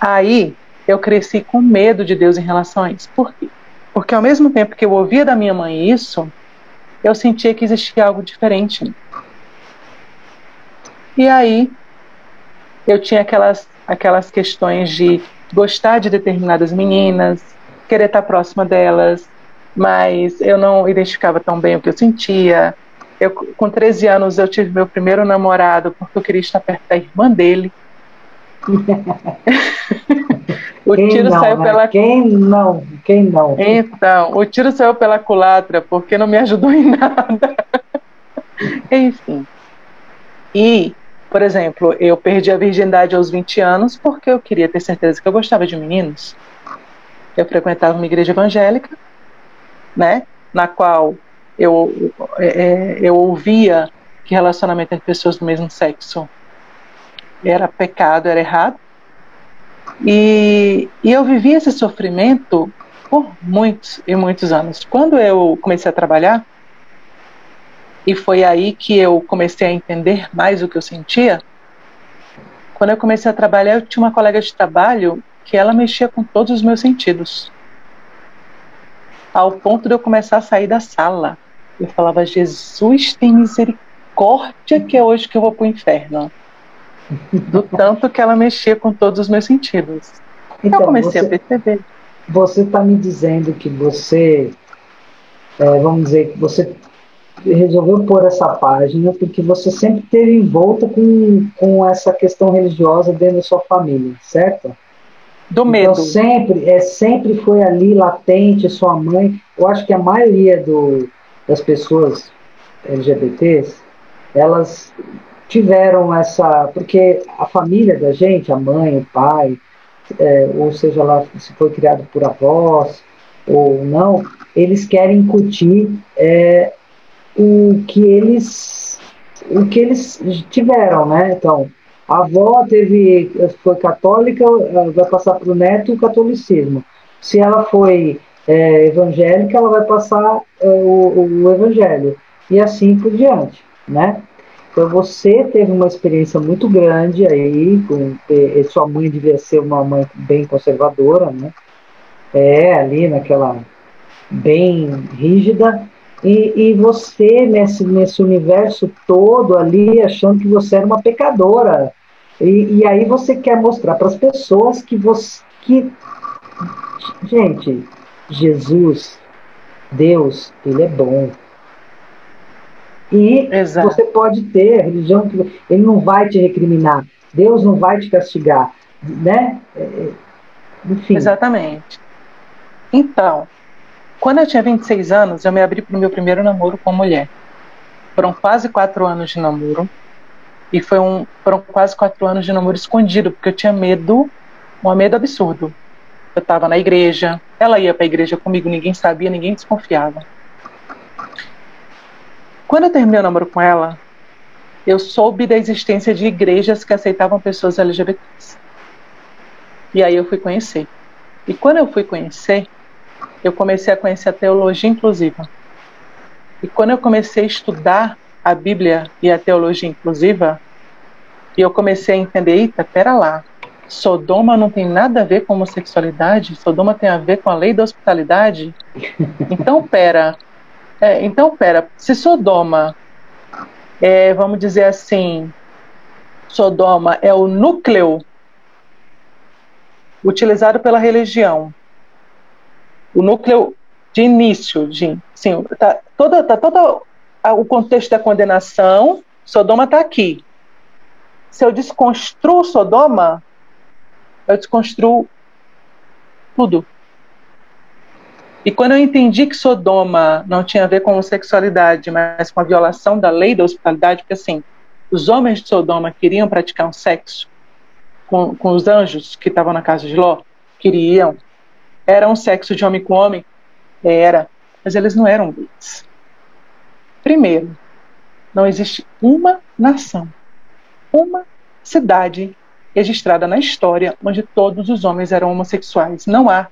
Aí eu cresci com medo de Deus em relação a isso. Por quê? Porque ao mesmo tempo que eu ouvia da minha mãe isso, eu sentia que existia algo diferente. E aí eu tinha aquelas, aquelas questões de gostar de determinadas meninas, querer estar próxima delas, mas eu não identificava tão bem o que eu sentia. Eu, com 13 anos eu tive meu primeiro namorado porque eu queria estar perto da irmã dele. O quem tiro não, saiu né? pela. Quem não? Quem não? Então, o tiro saiu pela culatra porque não me ajudou em [laughs] nada. Enfim. E Por exemplo, eu perdi a virgindade aos 20 anos porque eu queria ter certeza que eu gostava de meninos. Eu frequentava uma igreja evangélica, né, na qual eu, é, eu ouvia que relacionamento entre pessoas do mesmo sexo era pecado, era errado. E, e eu vivi esse sofrimento por muitos e muitos anos. Quando eu comecei a trabalhar, e foi aí que eu comecei a entender mais o que eu sentia. Quando eu comecei a trabalhar, eu tinha uma colega de trabalho que ela mexia com todos os meus sentidos. Ao ponto de eu começar a sair da sala. Eu falava, Jesus tem misericórdia que é hoje que eu vou para o inferno. Do tanto que ela mexia com todos os meus sentidos. Então, eu comecei você, a perceber. Você está me dizendo que você, é, vamos dizer, que você resolveu pôr essa página porque você sempre teve envolta com, com essa questão religiosa dentro da sua família, certo? Do então, medo. Então sempre, é, sempre foi ali latente, sua mãe. Eu acho que a maioria do, das pessoas LGBTs, elas tiveram essa. Porque a família da gente, a mãe, o pai, é, ou seja lá se foi criado por avós ou não, eles querem incutir é, o que eles o que eles tiveram, né? Então, a avó teve foi católica, vai passar para o neto o catolicismo. Se ela foi é, evangélica, ela vai passar é, o, o evangelho e assim por diante, né? Então você teve uma experiência muito grande aí, com, sua mãe devia ser uma mãe bem conservadora, né? É, ali naquela bem rígida, e, e você nesse, nesse universo todo ali achando que você era uma pecadora. E, e aí você quer mostrar para as pessoas que você. Que, gente, Jesus, Deus, ele é bom. E Exato. você pode ter a religião que ele não vai te recriminar, Deus não vai te castigar, né? É, é, enfim. Exatamente. Então, quando eu tinha 26 anos, eu me abri para o meu primeiro namoro com uma mulher. Foram quase quatro anos de namoro. E foi um, foram quase quatro anos de namoro escondido, porque eu tinha medo, um medo absurdo. Eu estava na igreja, ela ia para a igreja comigo, ninguém sabia, ninguém desconfiava. Quando eu terminei o namoro com ela, eu soube da existência de igrejas que aceitavam pessoas LGBTs. E aí eu fui conhecer. E quando eu fui conhecer, eu comecei a conhecer a teologia inclusiva. E quando eu comecei a estudar a Bíblia e a teologia inclusiva, e eu comecei a entender, eita, pera lá, Sodoma não tem nada a ver com homossexualidade, Sodoma tem a ver com a lei da hospitalidade. [laughs] Então, pera, é, então, pera, se Sodoma, é, vamos dizer assim, Sodoma é o núcleo utilizado pela religião o núcleo de início, de, sim, tá toda, tá o contexto da condenação, Sodoma está aqui. Se eu desconstruo Sodoma, eu desconstruo tudo. E quando eu entendi que Sodoma não tinha a ver com homossexualidade, mas com a violação da lei da hospitalidade, porque assim, os homens de Sodoma queriam praticar um sexo com, com os anjos que estavam na casa de Ló, queriam, era um sexo de homem com homem? Era, mas eles não eram gays. Primeiro, não existe uma nação, uma cidade registrada na história onde todos os homens eram homossexuais. Não há.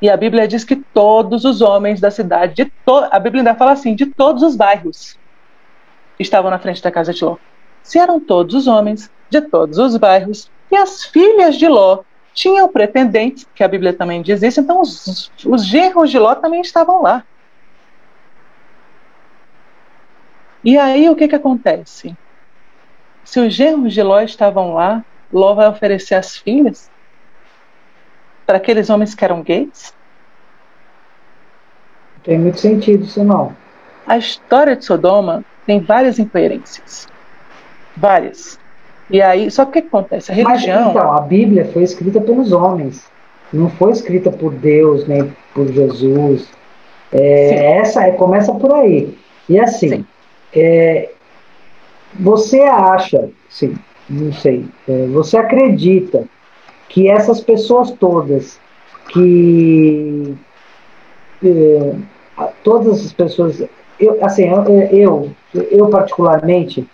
E a Bíblia diz que todos os homens da cidade, a Bíblia ainda fala assim, de todos os bairros, estavam na frente da casa de Ló. Se eram todos os homens de todos os bairros, e as filhas de Ló tinham pretendentes, que a Bíblia também diz isso, então os, os genros de Ló também estavam lá. E aí o que, que acontece? Se os genros de Ló estavam lá, Ló vai oferecer as filhas para aqueles homens que eram gays? Tem muito sentido isso não. A história de Sodoma tem várias incoerências. Várias. E aí, só que o que acontece? A religião. Mas, então, a Bíblia foi escrita pelos homens, não foi escrita por Deus, nem por Jesus. É, essa é, começa por aí. E assim, é, você acha, sim, não sei, é, você acredita que essas pessoas todas que é, todas as pessoas eu, assim eu eu particularmente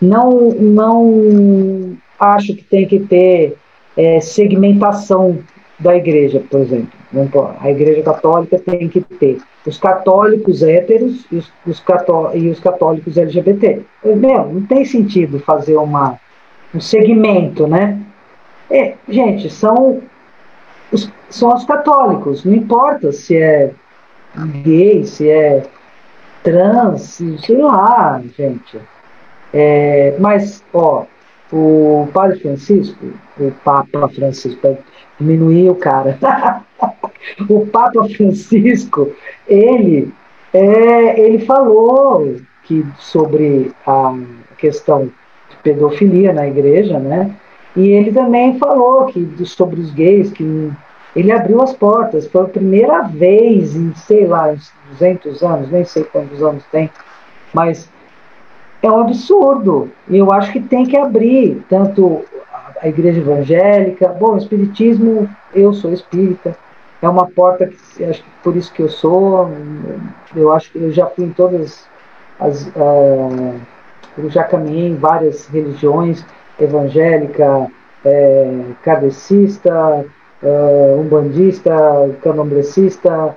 não não acho que tem que ter é, segmentação da igreja, por exemplo. A igreja católica tem que ter os católicos héteros e os, os, cató e os católicos LGBT. Meu, não tem sentido fazer uma, um segmento, né? É, gente, são os, são os católicos, não importa se é gay, se é trans, sei lá, gente. É, mas, ó, o Padre Francisco, o Papa Francisco, diminuir o cara. [laughs] o Papa Francisco, ele, é, ele falou que sobre a questão de pedofilia na igreja, né? E ele também falou que sobre os gays que ele abriu as portas. Foi a primeira vez em, sei lá, 200 anos, nem sei quantos anos tem, mas é um absurdo. E eu acho que tem que abrir tanto a igreja evangélica. Bom, o espiritismo, eu sou espírita, é uma porta que acho que por isso que eu sou. Eu acho que eu já fui em todas as. Uh, eu já caminhei em várias religiões, evangélica, é, é, umbandista, candomblecista,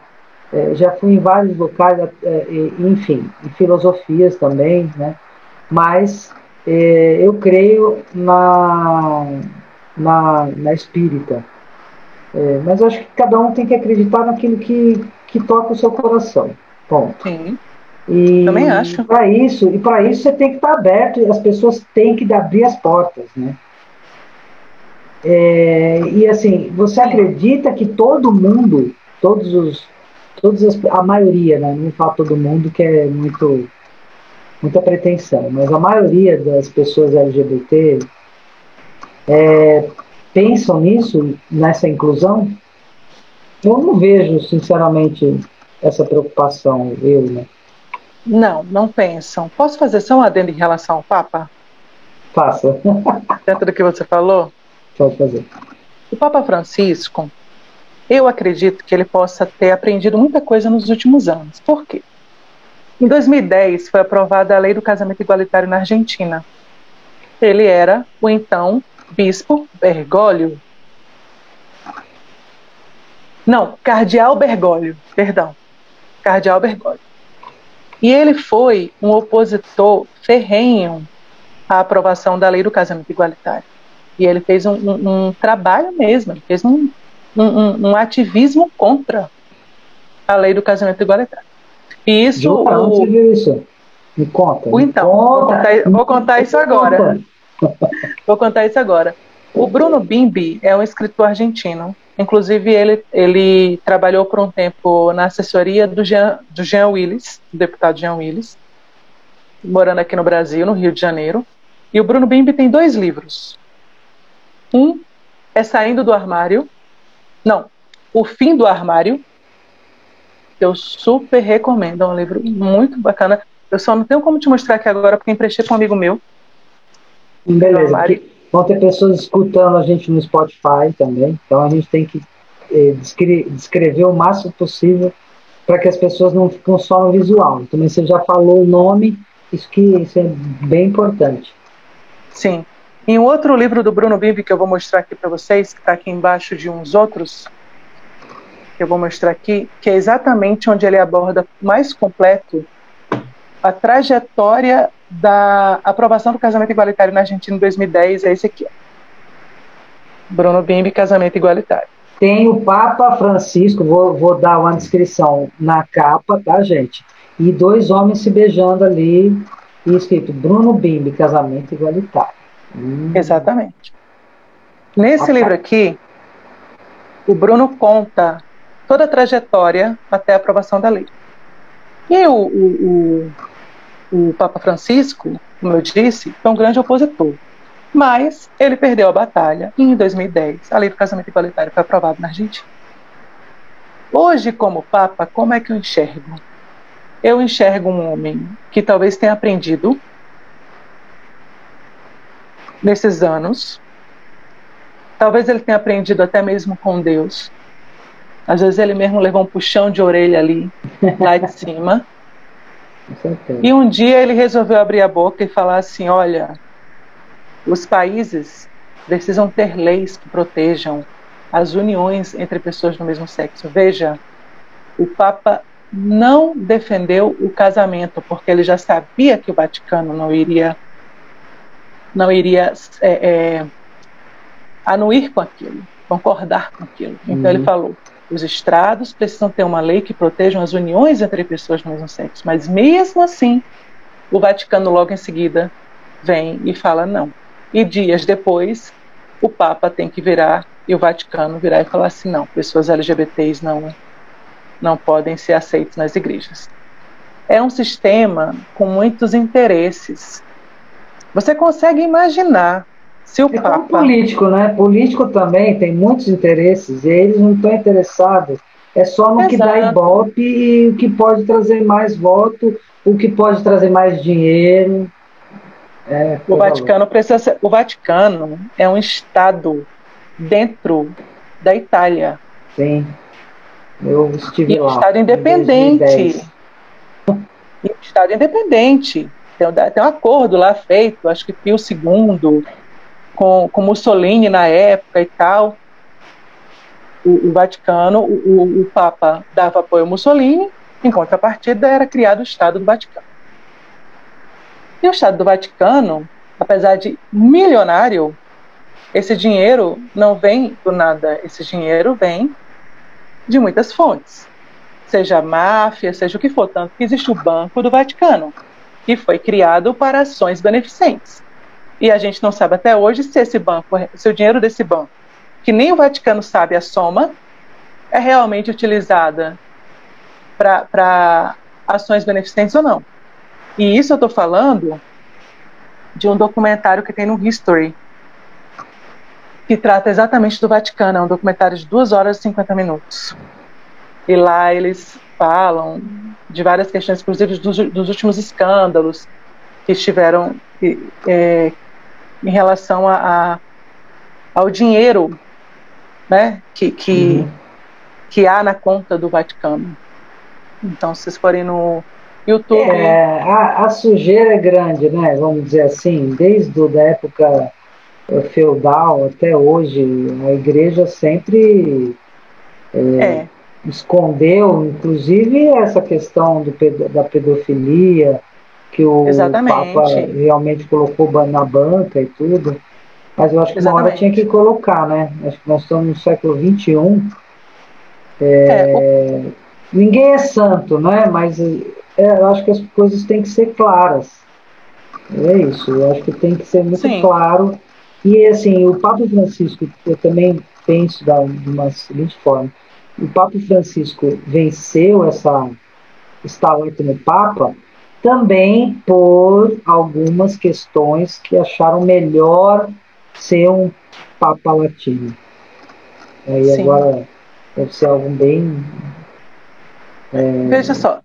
é, já fui em vários locais, é, enfim, em filosofias também, né? Mas é, eu creio na, na, na espírita. É, mas acho que cada um tem que acreditar naquilo que, que toca o seu coração. Ponto. Sim. E Também acho. Para isso, e para isso você tem que estar aberto e as pessoas têm que abrir as portas, né? É, e assim, você acredita que todo mundo, todos os, todos as, a maioria, né? Não falo todo mundo que é muito muita pretensão, mas a maioria das pessoas LGBT é, pensam nisso, nessa inclusão? Eu não vejo, sinceramente, essa preocupação, eu, né? Não, não pensam. Posso fazer só um adendo em relação ao Papa? Faça. [laughs] Dentro do que você falou? Pode fazer. O Papa Francisco, eu acredito que ele possa ter aprendido muita coisa nos últimos anos. Por quê? Em 2010 foi aprovada a Lei do Casamento Igualitário na Argentina. Ele era o então bispo Bergoglio. Não, Cardeal Bergoglio, perdão. Cardeal Bergoglio. E ele foi um opositor ferrenho à aprovação da Lei do Casamento Igualitário. E ele fez um, um, um trabalho mesmo, ele fez um, um, ativismo contra a Lei do Casamento Igualitário. E isso. O... você viu isso? Me conta. Então, conta, vou contar, vou contar isso agora. [laughs] vou contar isso agora. O Bruno Bimbi é um escritor argentino. Inclusive, ele, ele trabalhou por um tempo na assessoria do Jean, do Jean Willis, do deputado Jean Willis, morando aqui no Brasil, no Rio de Janeiro. E o Bruno Bimbi tem dois livros. Um é Saindo do Armário. Não, O Fim do Armário, eu super recomendo. É um livro muito bacana. Eu só não tenho como te mostrar aqui agora, porque emprestei com um amigo meu. Beleza. Vão ter pessoas escutando a gente no Spotify também. Então a gente tem que eh, descrever o máximo possível para que as pessoas não ficam só no visual. Também você já falou o nome, isso que isso é bem importante. Sim. Em outro livro do Bruno Bibi que eu vou mostrar aqui para vocês, que está aqui embaixo de uns outros, que eu vou mostrar aqui, que é exatamente onde ele aborda mais completo a trajetória da aprovação do casamento igualitário na Argentina em 2010, é esse aqui. Bruno Bimbi, casamento igualitário. Tem o Papa Francisco, vou, vou dar uma descrição na capa, tá, gente? E dois homens se beijando ali, e escrito Bruno Bimbi, casamento igualitário. Hum. Exatamente. Nesse livro aqui, o Bruno conta toda a trajetória até a aprovação da lei. E o, o, o, o Papa Francisco, como eu disse, foi um grande opositor. Mas ele perdeu a batalha e em 2010 a lei do casamento igualitário foi aprovada na Argentina. Hoje, como Papa, como é que eu enxergo? Eu enxergo um homem que talvez tenha aprendido nesses anos. Talvez ele tenha aprendido até mesmo com Deus. Às vezes ele mesmo levou um puxão de orelha ali, lá de [laughs] cima. E um dia ele resolveu abrir a boca e falar assim: olha, os países precisam ter leis que protejam as uniões entre pessoas do mesmo sexo. Veja, o Papa não defendeu o casamento porque ele já sabia que o Vaticano não iria não iria é, é, anuir com aquilo, concordar com aquilo. Então uhum. ele falou: os estrados precisam ter uma lei que protejam as uniões entre pessoas do mesmo sexo, mas mesmo assim, o Vaticano logo em seguida vem e fala não. E dias depois, o Papa tem que virar e o Vaticano virar e falar assim: não, pessoas LGBTs não, não podem ser aceitas nas igrejas. É um sistema com muitos interesses. Você consegue imaginar se o é Papa. político, né? Político também tem muitos interesses e eles não estão interessados. É só no Exato. que dá ibope e o que pode trazer mais voto, o que pode trazer mais dinheiro. É, o Vaticano precisa ser, o Vaticano é um estado dentro da Itália. Sim. Eu estive e lá. Um estado independente. E um estado independente. Tem, tem um acordo lá feito, acho que Pio II, com, com Mussolini na época e tal. O, o Vaticano, o, o Papa dava apoio ao Mussolini, em contrapartida era criado o Estado do Vaticano. E o Estado do Vaticano, apesar de milionário, esse dinheiro não vem do nada, esse dinheiro vem de muitas fontes, seja máfia, seja o que for, tanto que existe o Banco do Vaticano, que foi criado para ações beneficentes. E a gente não sabe até hoje se esse banco, se o dinheiro desse banco, que nem o Vaticano sabe a soma, é realmente utilizada para ações beneficentes ou não. E isso eu estou falando de um documentário que tem no History, que trata exatamente do Vaticano. É um documentário de 2 horas e 50 minutos. E lá eles falam de várias questões, inclusive dos, dos últimos escândalos que estiveram é, em relação a, a, ao dinheiro né, que, que, uhum. que há na conta do Vaticano. Então, se vocês forem no, YouTube. É, a, a, sujeira é grande, né? Vamos dizer assim, desde a época eh, feudal até hoje, a igreja sempre é, é. escondeu, inclusive essa questão do, da pedofilia, que o Exatamente. Papa realmente colocou na banca e tudo. Mas eu acho que Exatamente. uma hora tinha que colocar, né? Acho que nós estamos no século XXI. É, é. Ninguém é santo, né? Mas é, eu acho que as coisas têm que ser claras. É isso, eu acho que tem que ser muito Sim. claro. E assim, o Papa Francisco, eu também penso da, de uma seguinte forma: o Papa Francisco venceu essa estalante no Papa também por algumas questões que acharam melhor ser um Papa latino. Aí Sim. agora deve ser algo bem. É... Veja só,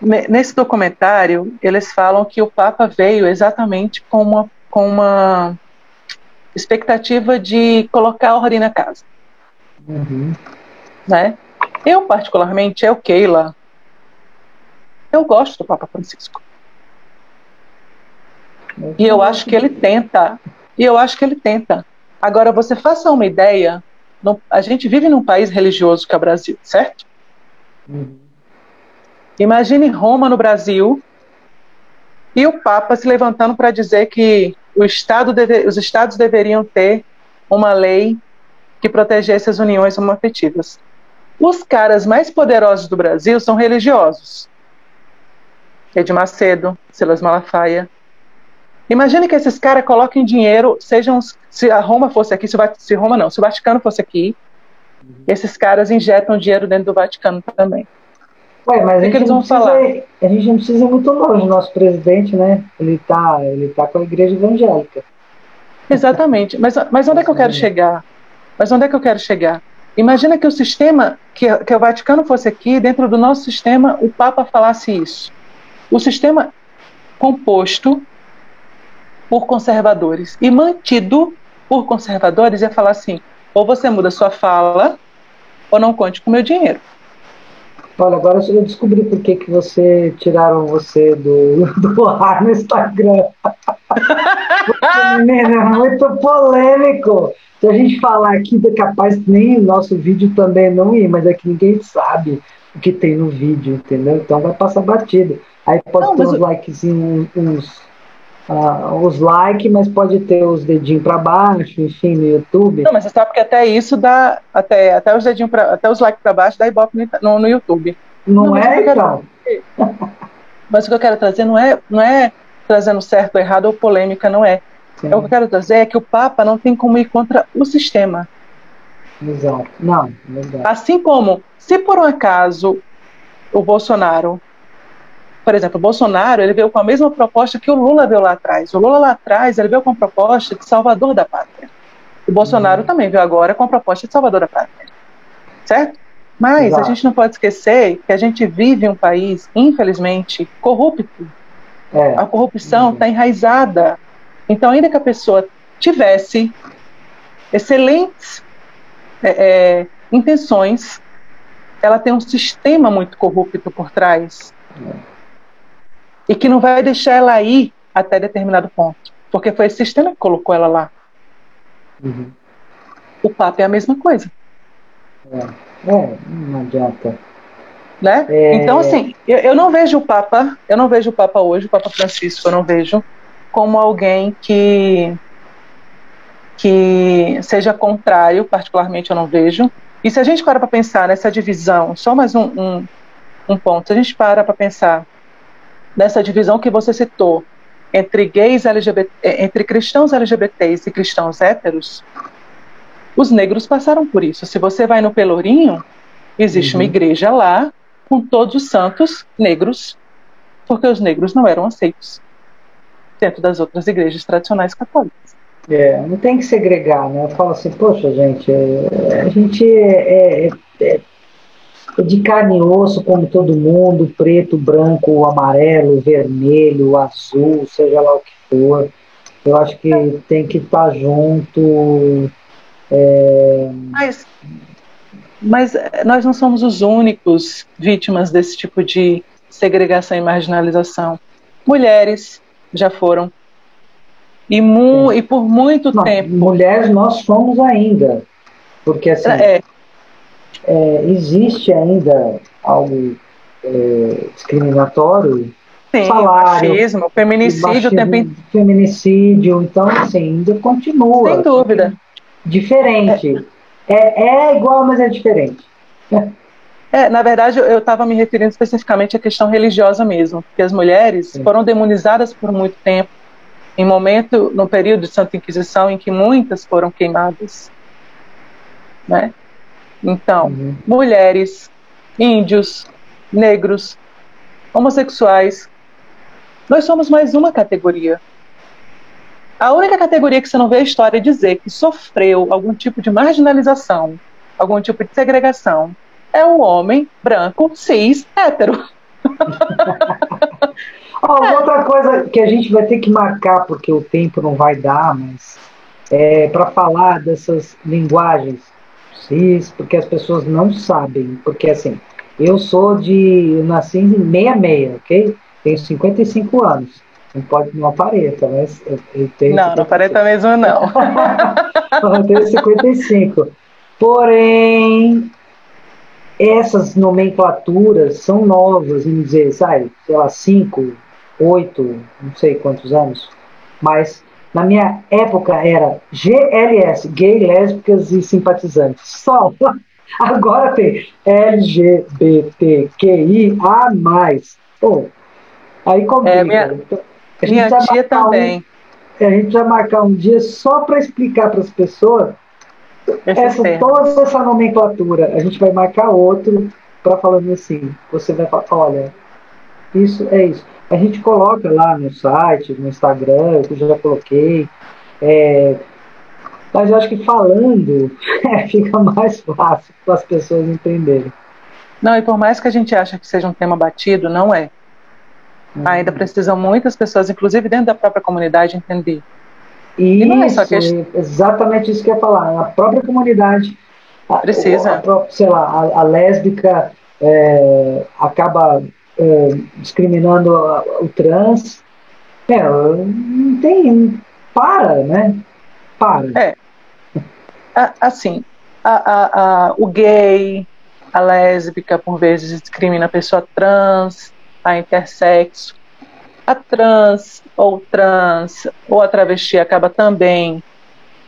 nesse documentário, eles falam que o Papa veio exatamente com uma, com uma expectativa de colocar a ordem na casa. Uhum. Né? Eu, particularmente, é o Keila. Eu gosto do Papa Francisco. E eu acho que ele tenta. E eu acho que ele tenta. Agora, você faça uma ideia. No, a gente vive num país religioso que é o Brasil, certo? Uhum. Imagine Roma no Brasil e o Papa se levantando para dizer que Estado deve, os estados deveriam ter uma lei que protegesse as uniões homoafetivas. Os caras mais poderosos do Brasil são religiosos. Ed Macedo, Silas Malafaia. Imagine que esses caras coloquem dinheiro, sejam se a Roma fosse aqui, se, o, se Roma não, se o Vaticano fosse aqui, esses caras injetam dinheiro dentro do Vaticano também. Ué, mas a gente, eles vão precisa, falar? a gente não precisa ir muito longe. Nosso presidente, né? Ele tá, ele tá com a igreja evangélica. Exatamente. Mas, mas onde é que eu quero chegar? Mas onde é que eu quero chegar? Imagina que o sistema, que, que o Vaticano fosse aqui, dentro do nosso sistema, o Papa falasse isso. O sistema composto por conservadores e mantido por conservadores ia falar assim: ou você muda sua fala, ou não conte com meu dinheiro. Olha, agora eu descobri por que, que você tiraram você do, [laughs] do ar no Instagram. menina, é muito polêmico. Se a gente falar aqui, é capaz nem o nosso vídeo também não ir, mas é que ninguém sabe o que tem no vídeo, entendeu? Então vai passar batido. Aí pode não, ter uns eu... likezinhos, uns, uh, os likes, mas pode ter os dedinhos para baixo, enfim, no YouTube. Não, mas você sabe que até isso dá, até, até os dedinhos para até os likes para baixo dá ibope no, no YouTube. Não, não é, então? Mas o que eu quero trazer não é, não é trazendo certo ou errado ou polêmica, não é. Sim. O que eu quero trazer é que o Papa não tem como ir contra o sistema. Exato. Não, verdade. Assim como, se por um acaso o Bolsonaro por exemplo, o Bolsonaro ele veio com a mesma proposta que o Lula veio lá atrás. O Lula lá atrás ele veio com a proposta de salvador da pátria. O Bolsonaro uhum. também veio agora com a proposta de salvador da pátria. Certo? Mas Exato. a gente não pode esquecer que a gente vive um país, infelizmente, corrupto. É. A corrupção está uhum. enraizada. Então, ainda que a pessoa tivesse excelentes é, é, intenções, ela tem um sistema muito corrupto por trás. É e que não vai deixar ela ir até determinado ponto, porque foi esse sistema que colocou ela lá. Uhum. O Papa é a mesma coisa. É, é não adianta. Né? É... Então, assim, eu, eu, não vejo o Papa, eu não vejo o Papa hoje, o Papa Francisco, eu não vejo como alguém que que seja contrário, particularmente eu não vejo. E se a gente para para pensar nessa divisão, só mais um, um, um ponto, se a gente para para pensar nessa divisão que você citou entre gays LGBT, eh, entre cristãos LGBTs e cristãos héteros, os negros passaram por isso. Se você vai no Pelourinho, existe uhum. uma igreja lá com todos os santos negros, porque os negros não eram aceitos dentro das outras igrejas tradicionais católicas. É, não tem que segregar, né? Eu falo assim, poxa, gente, é, a gente é, é, é de carne e osso, como todo mundo, preto, branco, amarelo, vermelho, azul, seja lá o que for. Eu acho que tem que estar junto. É... Mas, mas eh, nós não somos os únicos vítimas desse tipo de segregação e marginalização. Mulheres já foram. E, mu e por muito não, tempo. Mulheres nós somos ainda. Porque assim. É, é, existe ainda algo é, discriminatório? Sim, salário, machismo, feminicídio, machismo, feminicídio, então assim, ainda continua. Sem dúvida. Diferente. É, é igual, mas é diferente. É, na verdade, eu estava me referindo especificamente à questão religiosa mesmo, porque as mulheres Sim. foram demonizadas por muito tempo, em momento, no período de Santa Inquisição, em que muitas foram queimadas, né? Então, uhum. mulheres, índios, negros, homossexuais, nós somos mais uma categoria. A única categoria que você não vê a história dizer que sofreu algum tipo de marginalização, algum tipo de segregação, é o homem branco, cis, hétero. [laughs] oh, outra coisa que a gente vai ter que marcar, porque o tempo não vai dar, mas é, para falar dessas linguagens cis, porque as pessoas não sabem. Porque assim, eu sou de. Eu nasci em 66, ok? Tenho 55 anos. Não pode, não aparenta, mas eu, eu tenho. Não, 55. não aparenta mesmo, não. [laughs] eu tenho 55. Porém, essas nomenclaturas são novas, vamos dizer, sabe, sei lá, 5, 8, não sei quantos anos, mas na minha época era GLS, gay, lésbicas e simpatizantes. Só. [laughs] Agora tem LGBTQIA+. Pô, aí complica. É, minha então, minha tia também. Um, a gente vai marcar um dia só para explicar para as pessoas essa, toda essa nomenclatura. A gente vai marcar outro para falando assim. Você vai falar, olha, isso é isso. A gente coloca lá no site, no Instagram, eu já coloquei. É, mas eu acho que falando [laughs] é, fica mais fácil para as pessoas entenderem. Não, e por mais que a gente ache que seja um tema batido, não é. Uhum. Ainda precisam muitas pessoas, inclusive dentro da própria comunidade, entender. Isso, é que... exatamente isso que eu ia falar. A própria comunidade precisa. A, a, sei lá, a, a lésbica é, acaba é, discriminando o trans. É, não tem. Para, né? Para. É. Assim, a, o gay, a lésbica, por vezes, discrimina a pessoa trans, a intersexo. A trans ou trans ou a travesti acaba também,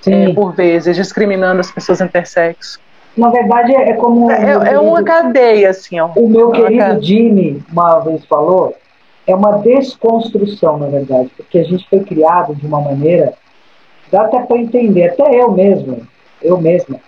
é, por vezes, discriminando as pessoas intersexo. Na verdade, é como. É, é querido, uma cadeia, assim. Ó. O meu querido Jimmy uma vez falou, é uma desconstrução, na verdade, porque a gente foi criado de uma maneira, dá até para entender, até eu mesmo, eu mesma,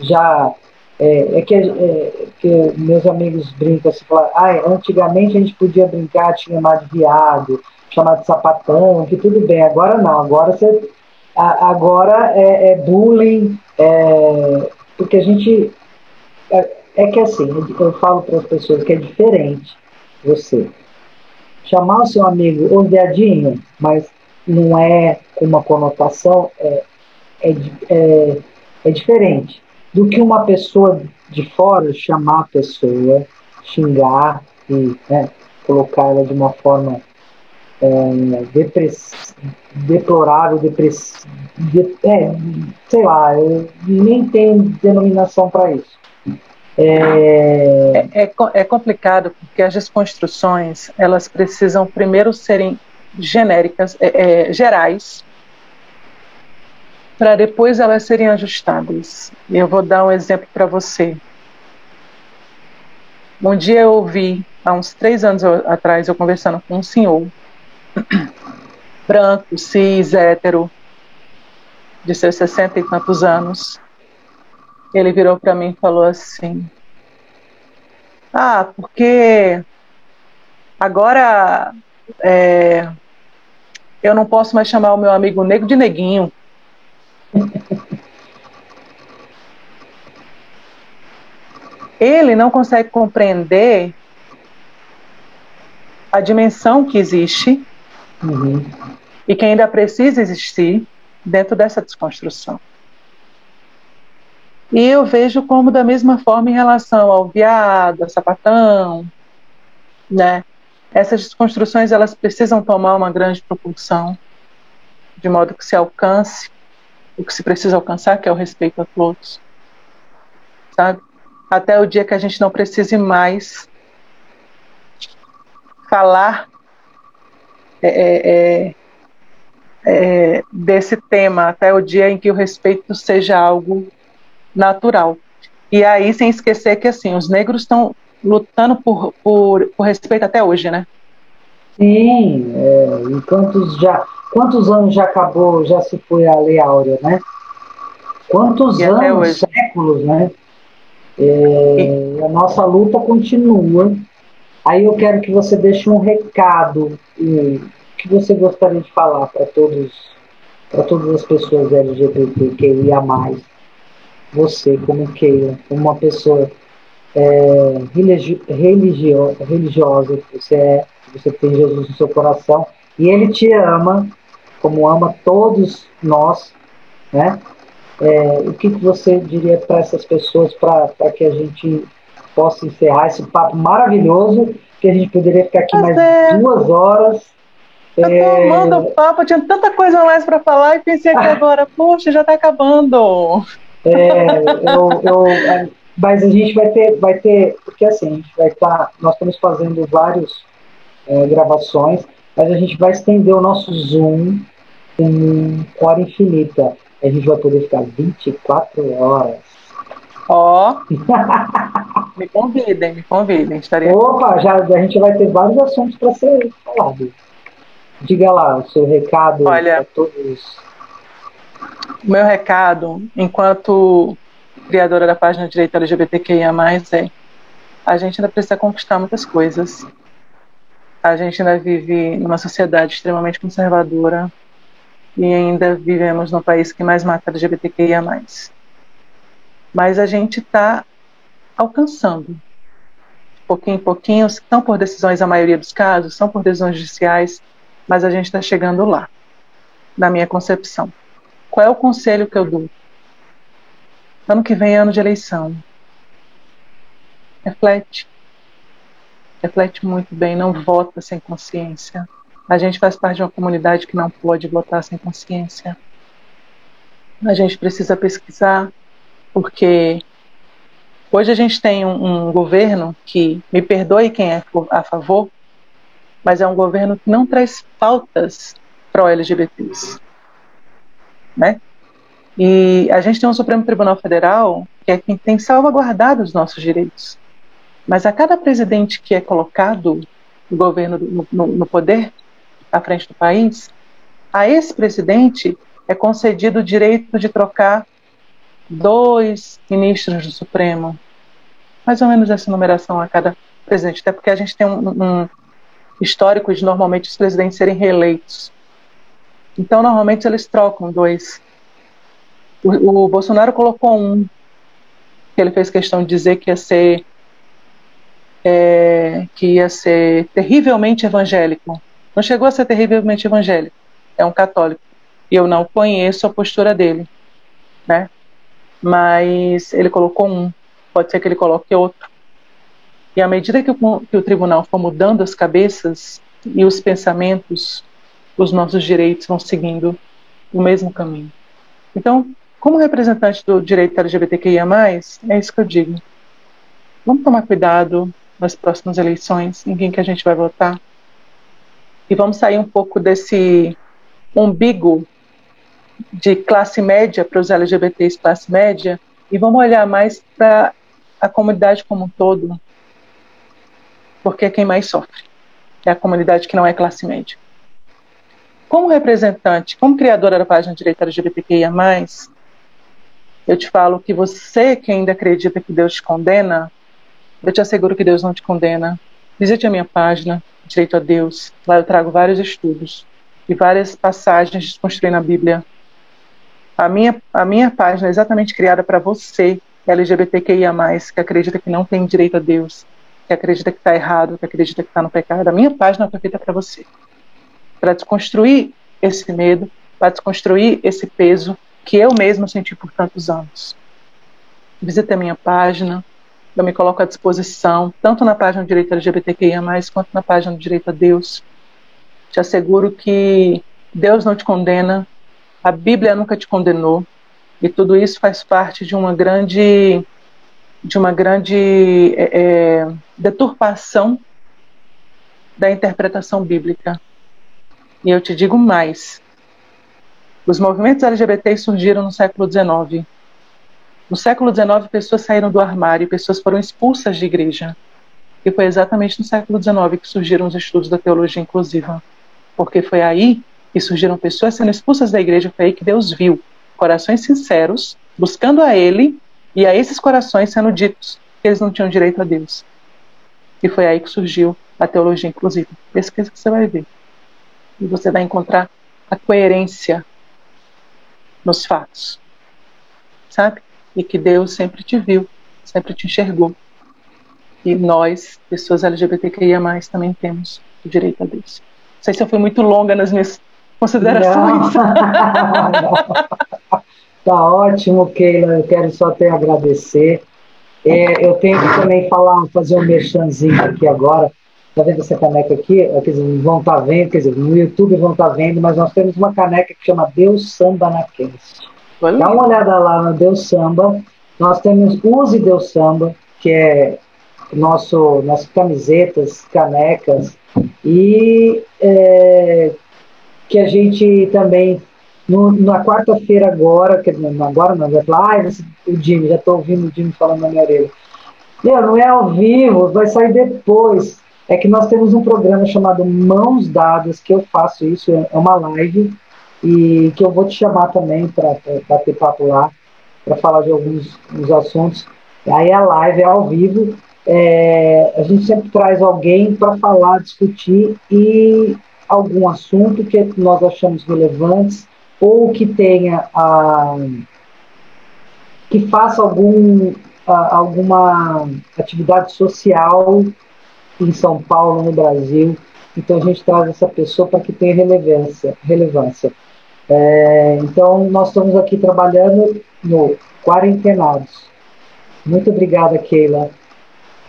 já. É, é que, é, que meus amigos brincam assim, falam, ah, antigamente a gente podia brincar, te chamar de viado, chamar de sapatão, que tudo bem, agora não, agora você. agora é, é bullying, é, porque a gente. É, é que assim, eu falo para as pessoas que é diferente você chamar o seu amigo o viadinho, mas não é com uma conotação, é, é, é, é diferente do que uma pessoa de fora chamar a pessoa, xingar e né, colocar ela de uma forma é, depress, deplorável, depress, de, é, sei lá, nem tem denominação para isso. É... É, é, complicado porque as desconstruções elas precisam primeiro serem genéricas, é, é gerais, para depois elas serem ajustadas. Eu vou dar um exemplo para você. Um dia eu ouvi, há uns três anos atrás, eu conversando com um senhor, [coughs] branco, cis, hétero, de seus sessenta e tantos anos. Ele virou para mim e falou assim: Ah, porque agora é, eu não posso mais chamar o meu amigo negro de neguinho. [laughs] Ele não consegue compreender a dimensão que existe uhum. e que ainda precisa existir dentro dessa desconstrução. E eu vejo como da mesma forma em relação ao viado, ao sapatão, né? Essas desconstruções elas precisam tomar uma grande propulsão, de modo que se alcance o que se precisa alcançar, que é o respeito a todos, sabe? Até o dia que a gente não precise mais falar é, é, é, é desse tema, até o dia em que o respeito seja algo natural. E aí, sem esquecer que, assim, os negros estão lutando por, por, por, respeito até hoje, né? Sim, é, e quantos, já, quantos anos já acabou, já se foi a Lei Áurea, né? Quantos e anos, séculos, né? É. A nossa luta continua. Aí eu quero que você deixe um recado e, que você gostaria de falar para todos, para todas as pessoas LGBTQIA+, você como como uma pessoa é, religi religio religiosa, você é, você tem Jesus no seu coração e Ele te ama, como ama todos nós, né? É, o que, que você diria para essas pessoas para que a gente possa encerrar esse papo maravilhoso, que a gente poderia ficar aqui mais é. duas horas. Eu tô é... amando o papo, tinha tanta coisa mais para falar e pensei que [laughs] agora, poxa, já está acabando. É, eu, eu, é, mas a gente vai ter, vai ter, porque assim, a gente vai estar, tá, nós estamos fazendo várias é, gravações, mas a gente vai estender o nosso Zoom em hora infinita. A gente vai poder ficar 24 horas. Ó, oh. [laughs] me convidem, me convidem. Estaria... Opa, já, a gente vai ter vários assuntos para ser falado. Diga lá o seu recado para todos o meu recado, enquanto criadora da página Direito LGBTQIA+, é a gente ainda precisa conquistar muitas coisas. A gente ainda vive numa sociedade extremamente conservadora e ainda vivemos no país que mais mata LGBTQIA+. Mas a gente está alcançando. pouquinho em pouquinho, são por decisões, a maioria dos casos, são por decisões judiciais, mas a gente está chegando lá, na minha concepção. Qual é o conselho que eu dou? Ano que vem é ano de eleição. Reflete. Reflete muito bem, não vota sem consciência. A gente faz parte de uma comunidade que não pode votar sem consciência. A gente precisa pesquisar, porque hoje a gente tem um, um governo que, me perdoe quem é a favor, mas é um governo que não traz pautas pró-LGBTs. Né? E a gente tem um Supremo Tribunal Federal que é quem tem salvaguardado os nossos direitos. Mas a cada presidente que é colocado no governo, no, no, no poder, à frente do país, a esse presidente é concedido o direito de trocar dois ministros do Supremo. Mais ou menos essa numeração a cada presidente, até porque a gente tem um, um histórico de normalmente os presidentes serem reeleitos. Então, normalmente eles trocam dois o, o Bolsonaro colocou um, que ele fez questão de dizer que ia ser é, que ia ser terrivelmente evangélico. Não chegou a ser terrivelmente evangélico, é um católico. E eu não conheço a postura dele, né? Mas ele colocou um, pode ser que ele coloque outro. E à medida que o, que o tribunal for mudando as cabeças e os pensamentos, os nossos direitos vão seguindo o mesmo caminho. Então, como representante do direito LGBTQIA, é isso que eu digo. Vamos tomar cuidado nas próximas eleições, em quem que a gente vai votar. E vamos sair um pouco desse umbigo de classe média para os LGBTs classe média e vamos olhar mais para a comunidade como um todo, porque é quem mais sofre. É a comunidade que não é classe média. Como representante, como criadora da página Direito LGBTQIA+, eu te falo que você que ainda acredita que Deus te condena, eu te asseguro que Deus não te condena. Visite a minha página, Direito a Deus. Lá eu trago vários estudos e várias passagens de construir na Bíblia. A minha, a minha página é exatamente criada para você, LGBTQIA, que acredita que não tem direito a Deus, que acredita que está errado, que acredita que está no pecado. A minha página foi feita para você. Para desconstruir esse medo, para desconstruir esse peso, que eu mesma senti por tantos anos. Visite a minha página, eu me coloco à disposição, tanto na página do Direito LGBTQIA, quanto na página do Direito a Deus. Te asseguro que Deus não te condena, a Bíblia nunca te condenou, e tudo isso faz parte de uma grande de uma grande é, é deturpação da interpretação bíblica. E eu te digo mais: os movimentos LGBT surgiram no século XIX. No século XIX, pessoas saíram do armário, pessoas foram expulsas de igreja. E foi exatamente no século XIX que surgiram os estudos da teologia inclusiva. Porque foi aí que surgiram pessoas sendo expulsas da igreja, foi aí que Deus viu corações sinceros buscando a Ele e a esses corações sendo ditos que eles não tinham direito a Deus. E foi aí que surgiu a teologia inclusiva. Pesquisa que você vai ver. E você vai encontrar a coerência nos fatos, sabe? E que Deus sempre te viu, sempre te enxergou. E nós, pessoas LGBTQIA+, também temos o direito a Deus. Não sei se eu fui muito longa nas minhas considerações. [laughs] tá ótimo, Keila. Eu quero só até agradecer. É, eu tenho que também falar, fazer um merchanzinho aqui agora. Tá vendo essa caneca aqui? É, quer dizer, vão estar tá vendo, quer dizer, no YouTube vão estar tá vendo, mas nós temos uma caneca que chama Deus Samba na Cast. Dá uma olhada lá no Deus Samba. Nós temos Use Deus Samba, que é nosso, nossas camisetas, canecas, e é, que a gente também, no, na quarta-feira agora, que, agora não, falar, ah, o Jimmy, já estou ouvindo o Jimmy falando na minha orelha. Meu, não é ao vivo, vai sair depois é que nós temos um programa chamado Mãos Dadas, que eu faço isso, é uma live, e que eu vou te chamar também para bater papo lá, para falar de alguns, assuntos. Aí a live é ao vivo, é, a gente sempre traz alguém para falar, discutir e algum assunto que nós achamos relevantes ou que tenha a que faça algum a, alguma atividade social em São Paulo, no Brasil. Então a gente traz essa pessoa para que tenha relevância. relevância. É, então nós estamos aqui trabalhando no Quarentenados. Muito obrigada, Keila.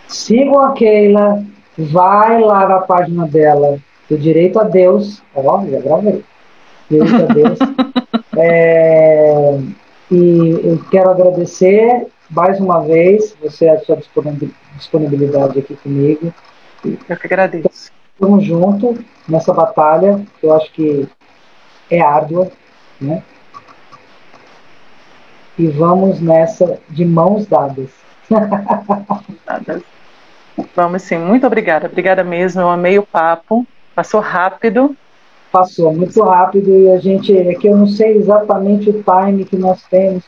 Sigam a Keila, vai lá na página dela, do Direito a Deus. Ó, já gravei. Direito a Deus. [laughs] é, e eu quero agradecer mais uma vez você a sua disponibilidade aqui comigo. Eu que agradeço. Estamos juntos nessa batalha, que eu acho que é árdua, né? E vamos nessa de mãos dadas. [laughs] Vamos sim, muito obrigada, obrigada mesmo, eu amei o papo, passou rápido. Passou muito rápido e a gente, é que eu não sei exatamente o time que nós temos,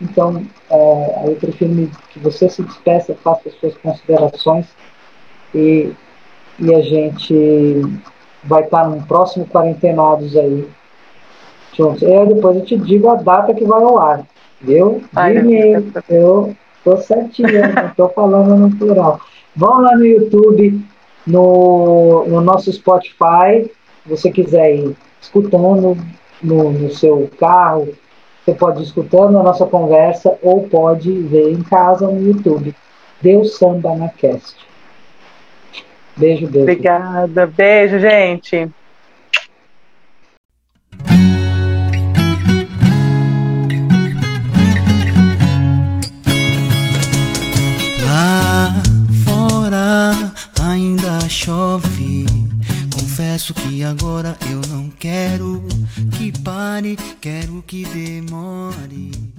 então é, eu prefiro que você se despeça, faça as suas considerações e, e a gente vai estar no próximo Quarentenados aí juntos. E depois eu te digo a data que vai ao ar, viu? Ai, eu tô certinho, não tô falando no plural. Vão lá no YouTube, no, no nosso Spotify, se você quiser ir escutando no, no seu carro, você pode ir escutando a nossa conversa ou pode ver em casa no YouTube. Deus Samba na Cast. Beijo, beijo. Obrigada. Beijo, gente. Chove. Confesso que agora eu não quero que pare, quero que demore.